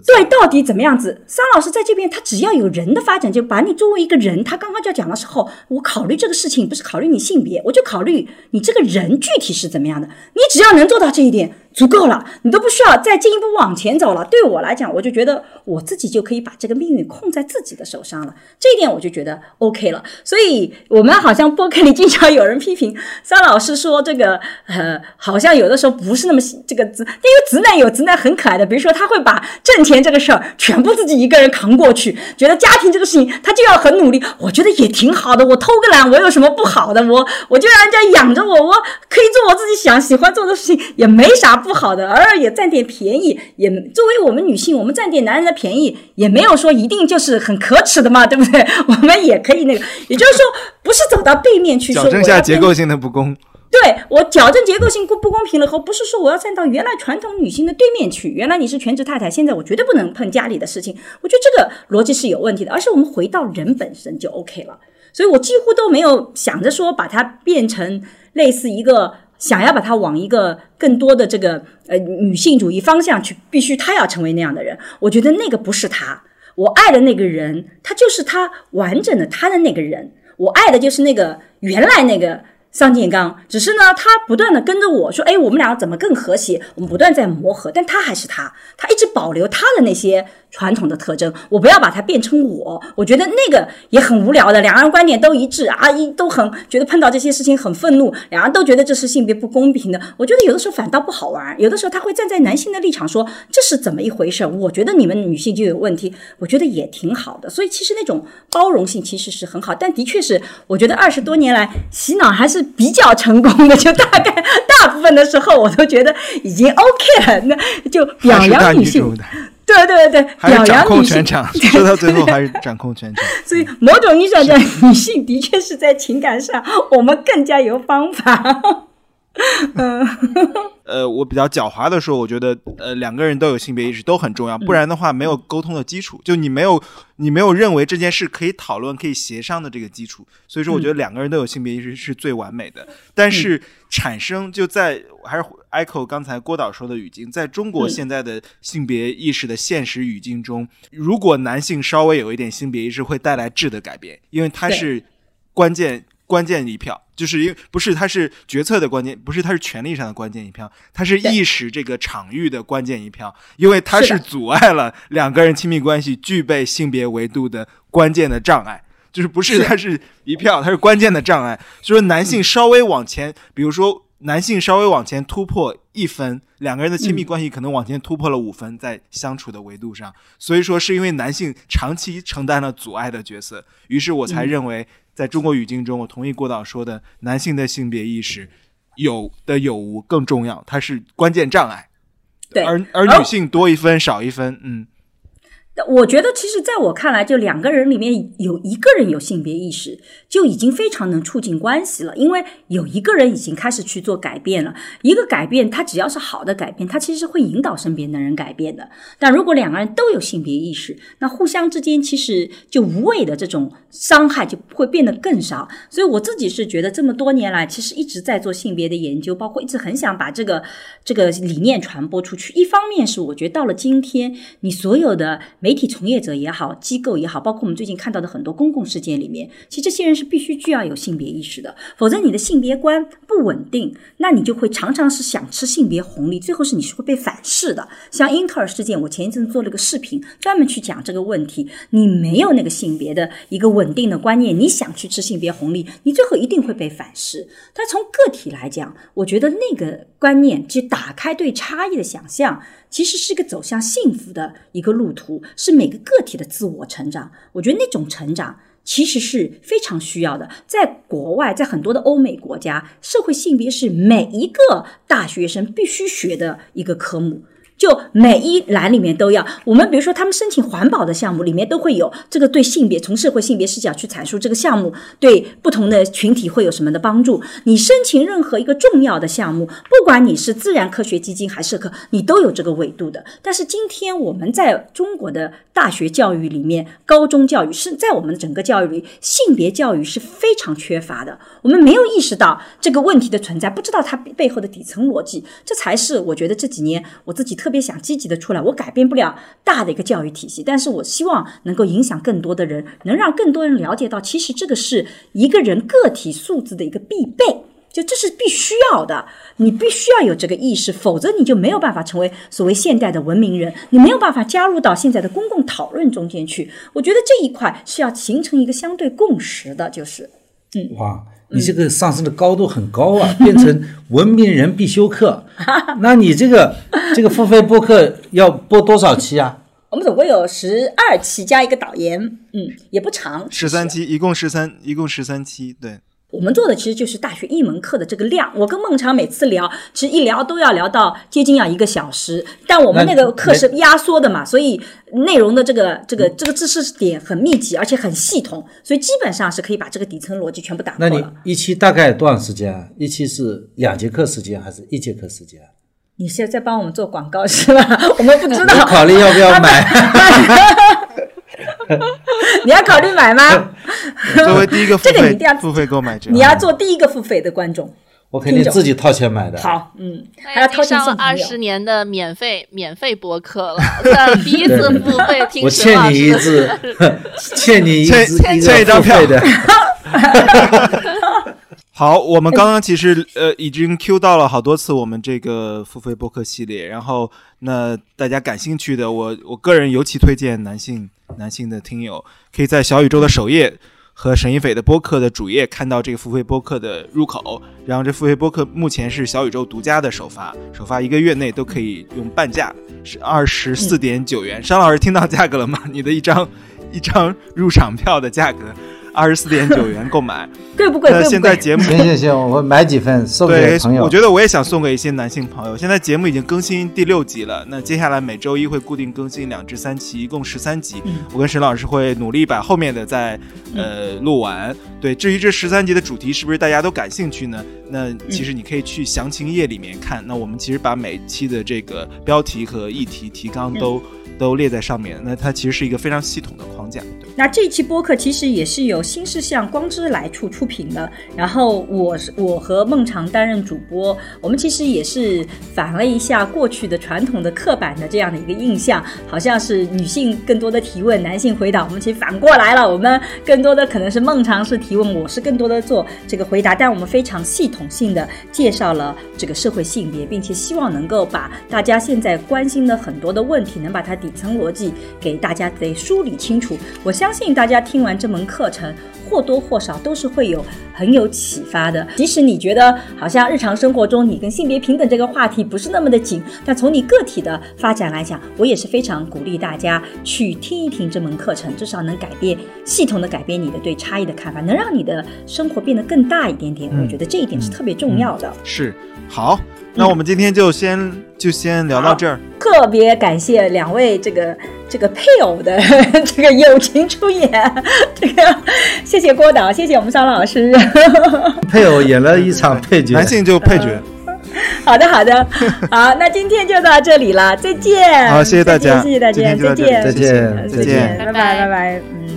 Speaker 1: 对，到底怎么样子？桑老师在这边，他只要有人的发展，就把你作为一个人。他刚刚就讲的时候，我考虑这个事情不是考虑你性别，我就考虑你这个人具体是怎么样的。你只要能做到这一点。足够了，你都不需要再进一步往前走了。对我来讲，我就觉得我自己就可以把这个命运控在自己的手上了。这一点我就觉得 OK 了。所以，我们好像播客里经常有人批评张老师说这个，呃，好像有的时候不是那么这个直，因为直男有直男很可爱的，比如说他会把挣钱这个事儿全部自己一个人扛过去，觉得家庭这个事情他就要很努力。我觉得也挺好的，我偷个懒，我有什么不好的？我我就让人家养着我，我可以做我自己想喜欢做的事情，也没啥。不好的，偶尔也占点便宜，也作为我们女性，我们占点男人的便宜，也没有说一定就是很可耻的嘛，对不对？我们也可以那个，也就是说，不是走到背面去说
Speaker 4: 矫正下结构性的不公。
Speaker 1: 对我矫正结构性不不公平了后，不是说我要站到原来传统女性的对面去。原来你是全职太太，现在我绝对不能碰家里的事情。我觉得这个逻辑是有问题的，而是我们回到人本身就 OK 了。所以我几乎都没有想着说把它变成类似一个。想要把他往一个更多的这个呃女性主义方向去，必须他要成为那样的人。我觉得那个不是他，我爱的那个人，他就是他完整的他的那个人。我爱的就是那个原来那个上建刚，只是呢，他不断的跟着我说，哎，我们俩怎么更和谐？我们不断在磨合，但他还是他，他一直保留他的那些传统的特征。我不要把它变成我，我觉得那个也很无聊的。两个人观点都一致啊，一都很觉得碰到这些事情很愤怒，两个人都觉得这是性别不公平的。我觉得有的时候反倒不好玩，有的时候他会站在男性的立场说这是怎么一回事？我觉得你们女性就有问题，我觉得也挺好的。所以其实那种包容性其实是很好，但的确是我觉得二十多年来洗脑还是。比较成功的，就大概大部分的时候，我都觉得已经 OK 了。那就表扬女性，对对对，表扬女性。
Speaker 4: 说到最后还是掌控全场。
Speaker 1: 所以某种意义上讲，女性的确是在情感上，我们更加有方法。
Speaker 4: 嗯，呃，我比较狡猾的说，我觉得，呃，两个人都有性别意识都很重要，不然的话没有沟通的基础，就你没有你没有认为这件事可以讨论、可以协商的这个基础，所以说我觉得两个人都有性别意识是最完美的。但是产生就在还是 echo 刚才郭导说的语境，在中国现在的性别意识的现实语境中，如果男性稍微有一点性别意识，会带来质的改变，因为他是关键。关键一票，就是因为不是它是决策的关键，不是它是权力上的关键一票，它是意识这个场域的关键一票，因为它是阻碍了两个人亲密关系具备性别维度的关键的障碍，就是不是它是一票，它是关键的障碍。所以说男性稍微往前，比如说男性稍微往前突破一分，两个人的亲密关系可能往前突破了五分，在相处的维度上。所以说是因为男性长期承担了阻碍的角色，于是我才认为。在中国语境中，我同意郭导说的，男性的性别意识有的有无更重要，它是关键障碍。
Speaker 1: 对，
Speaker 4: 而而女性多一分少一分，嗯。
Speaker 1: 我觉得，其实，在我看来，就两个人里面有一个人有性别意识，就已经非常能促进关系了。因为有一个人已经开始去做改变了，一个改变，他只要是好的改变，他其实会引导身边的人改变的。但如果两个人都有性别意识，那互相之间其实就无谓的这种伤害就会变得更少。所以我自己是觉得，这么多年来，其实一直在做性别的研究，包括一直很想把这个这个理念传播出去。一方面是我觉得到了今天，你所有的。媒体从业者也好，机构也好，包括我们最近看到的很多公共事件里面，其实这些人是必须具要有性别意识的，否则你的性别观不稳定，那你就会常常是想吃性别红利，最后是你是会被反噬的。像英特尔事件，我前一阵做了个视频，专门去讲这个问题。你没有那个性别的一个稳定的观念，你想去吃性别红利，你最后一定会被反噬。但从个体来讲，我觉得那个观念去打开对差异的想象。其实是一个走向幸福的一个路途，是每个个体的自我成长。我觉得那种成长其实是非常需要的。在国外，在很多的欧美国家，社会性别是每一个大学生必须学的一个科目。就每一栏里面都要，我们比如说他们申请环保的项目里面都会有这个对性别从社会性别视角去阐述这个项目对不同的群体会有什么的帮助。你申请任何一个重要的项目，不管你是自然科学基金还是社科，你都有这个维度的。但是今天我们在中国的大学教育里面，高中教育是在我们整个教育里，性别教育是非常缺乏的。我们没有意识到这个问题的存在，不知道它背后的底层逻辑，这才是我觉得这几年我自己特。特别想积极的出来，我改变不了大的一个教育体系，但是我希望能够影响更多的人，能让更多人了解到，其实这个是一个人个体素质的一个必备，就这是必须要的，你必须要有这个意识，否则你就没有办法成为所谓现代的文明人，你没有办法加入到现在的公共讨论中间去。我觉得这一块是要形成一个相对共识的，就是，
Speaker 2: 嗯，哇。你这个上升的高度很高啊，变成文明人必修课。那你这个这个付费播客要播多少期啊？
Speaker 1: 我们总共有十二期加一个导言，嗯，也不长。
Speaker 4: 十三期，一共十三，一共十三期，对。
Speaker 1: 我们做的其实就是大学一门课的这个量。我跟孟尝每次聊，其实一聊都要聊到接近要一个小时。但我们那个课是压缩的嘛，所以内容的这个这个这个知识点很密集，而且很系统，所以基本上是可以把这个底层逻辑全部打破
Speaker 2: 了。那你一期大概多长时间啊？一期是两节课时间还是一节课时间？
Speaker 1: 你现在在帮我们做广告是吧？我们不知道。
Speaker 2: 考虑要不要买？
Speaker 1: 你要考虑买吗？
Speaker 4: 作为第一个
Speaker 1: 这个你一定要
Speaker 4: 付费购买者，
Speaker 1: 你要做第一个付费的观众。
Speaker 2: 我肯定自己掏钱买的。
Speaker 1: 好，嗯，还要掏钱
Speaker 3: 上了二十年的免费免费播客了，第一次付费听。
Speaker 2: 我欠你一次，欠你一次
Speaker 4: 欠一张票
Speaker 2: 的。
Speaker 4: 好，我们刚刚其实呃已经 Q 到了好多次我们这个付费播客系列，然后那大家感兴趣的，我我个人尤其推荐男性男性的听友可以在小宇宙的首页和沈一斐的播客的主页看到这个付费播客的入口，然后这付费播客目前是小宇宙独家的首发，首发一个月内都可以用半价，是二十四点九元。商老师听到价格了吗？你的一张一张入场票的价格。二十四点九元购买，
Speaker 1: 贵不贵？
Speaker 4: 那现在节目
Speaker 2: 行行行，我买几份 送给朋友。
Speaker 4: 我觉得我也想送给一些男性朋友。现在节目已经更新第六集了，那接下来每周一会固定更新两至三期，一共十三集。我跟沈老师会努力把后面的再呃录完。对，至于这十三集的主题是不是大家都感兴趣呢？那其实你可以去详情页里面看。那我们其实把每期的这个标题和议题提纲都。都列在上面，那它其实是一个非常系统的框架。
Speaker 1: 那这期播客其实也是由新事项光之来处出品的，然后我是我和孟尝担任主播，我们其实也是反了一下过去的传统的刻板的这样的一个印象，好像是女性更多的提问，男性回答。我们其实反过来了，我们更多的可能是孟尝是提问，我是更多的做这个回答，但我们非常系统性的介绍了这个社会性别，并且希望能够把大家现在关心的很多的问题，能把它。底层逻辑给大家得梳理清楚，我相信大家听完这门课程，或多或少都是会有很有启发的。即使你觉得好像日常生活中你跟性别平等这个话题不是那么的紧，但从你个体的发展来讲，我也是非常鼓励大家去听一听这门课程，至少能改变系统的改变你的对差异的看法，能让你的生活变得更大一点点。我觉得这一点是特别重要的。
Speaker 4: 是好。那我们今天就先就先聊到这儿。
Speaker 1: 特别感谢两位这个这个配偶的 这个友情出演，这个谢谢郭导，谢谢我们桑老师。
Speaker 2: 配偶演了一场配角，
Speaker 4: 男性就配角。
Speaker 1: 好的好的，好，那今天就到这里了，再见。
Speaker 4: 好，谢谢大家，
Speaker 1: 谢谢大家，再见，
Speaker 2: 再见，
Speaker 1: 再见，拜拜拜拜，嗯。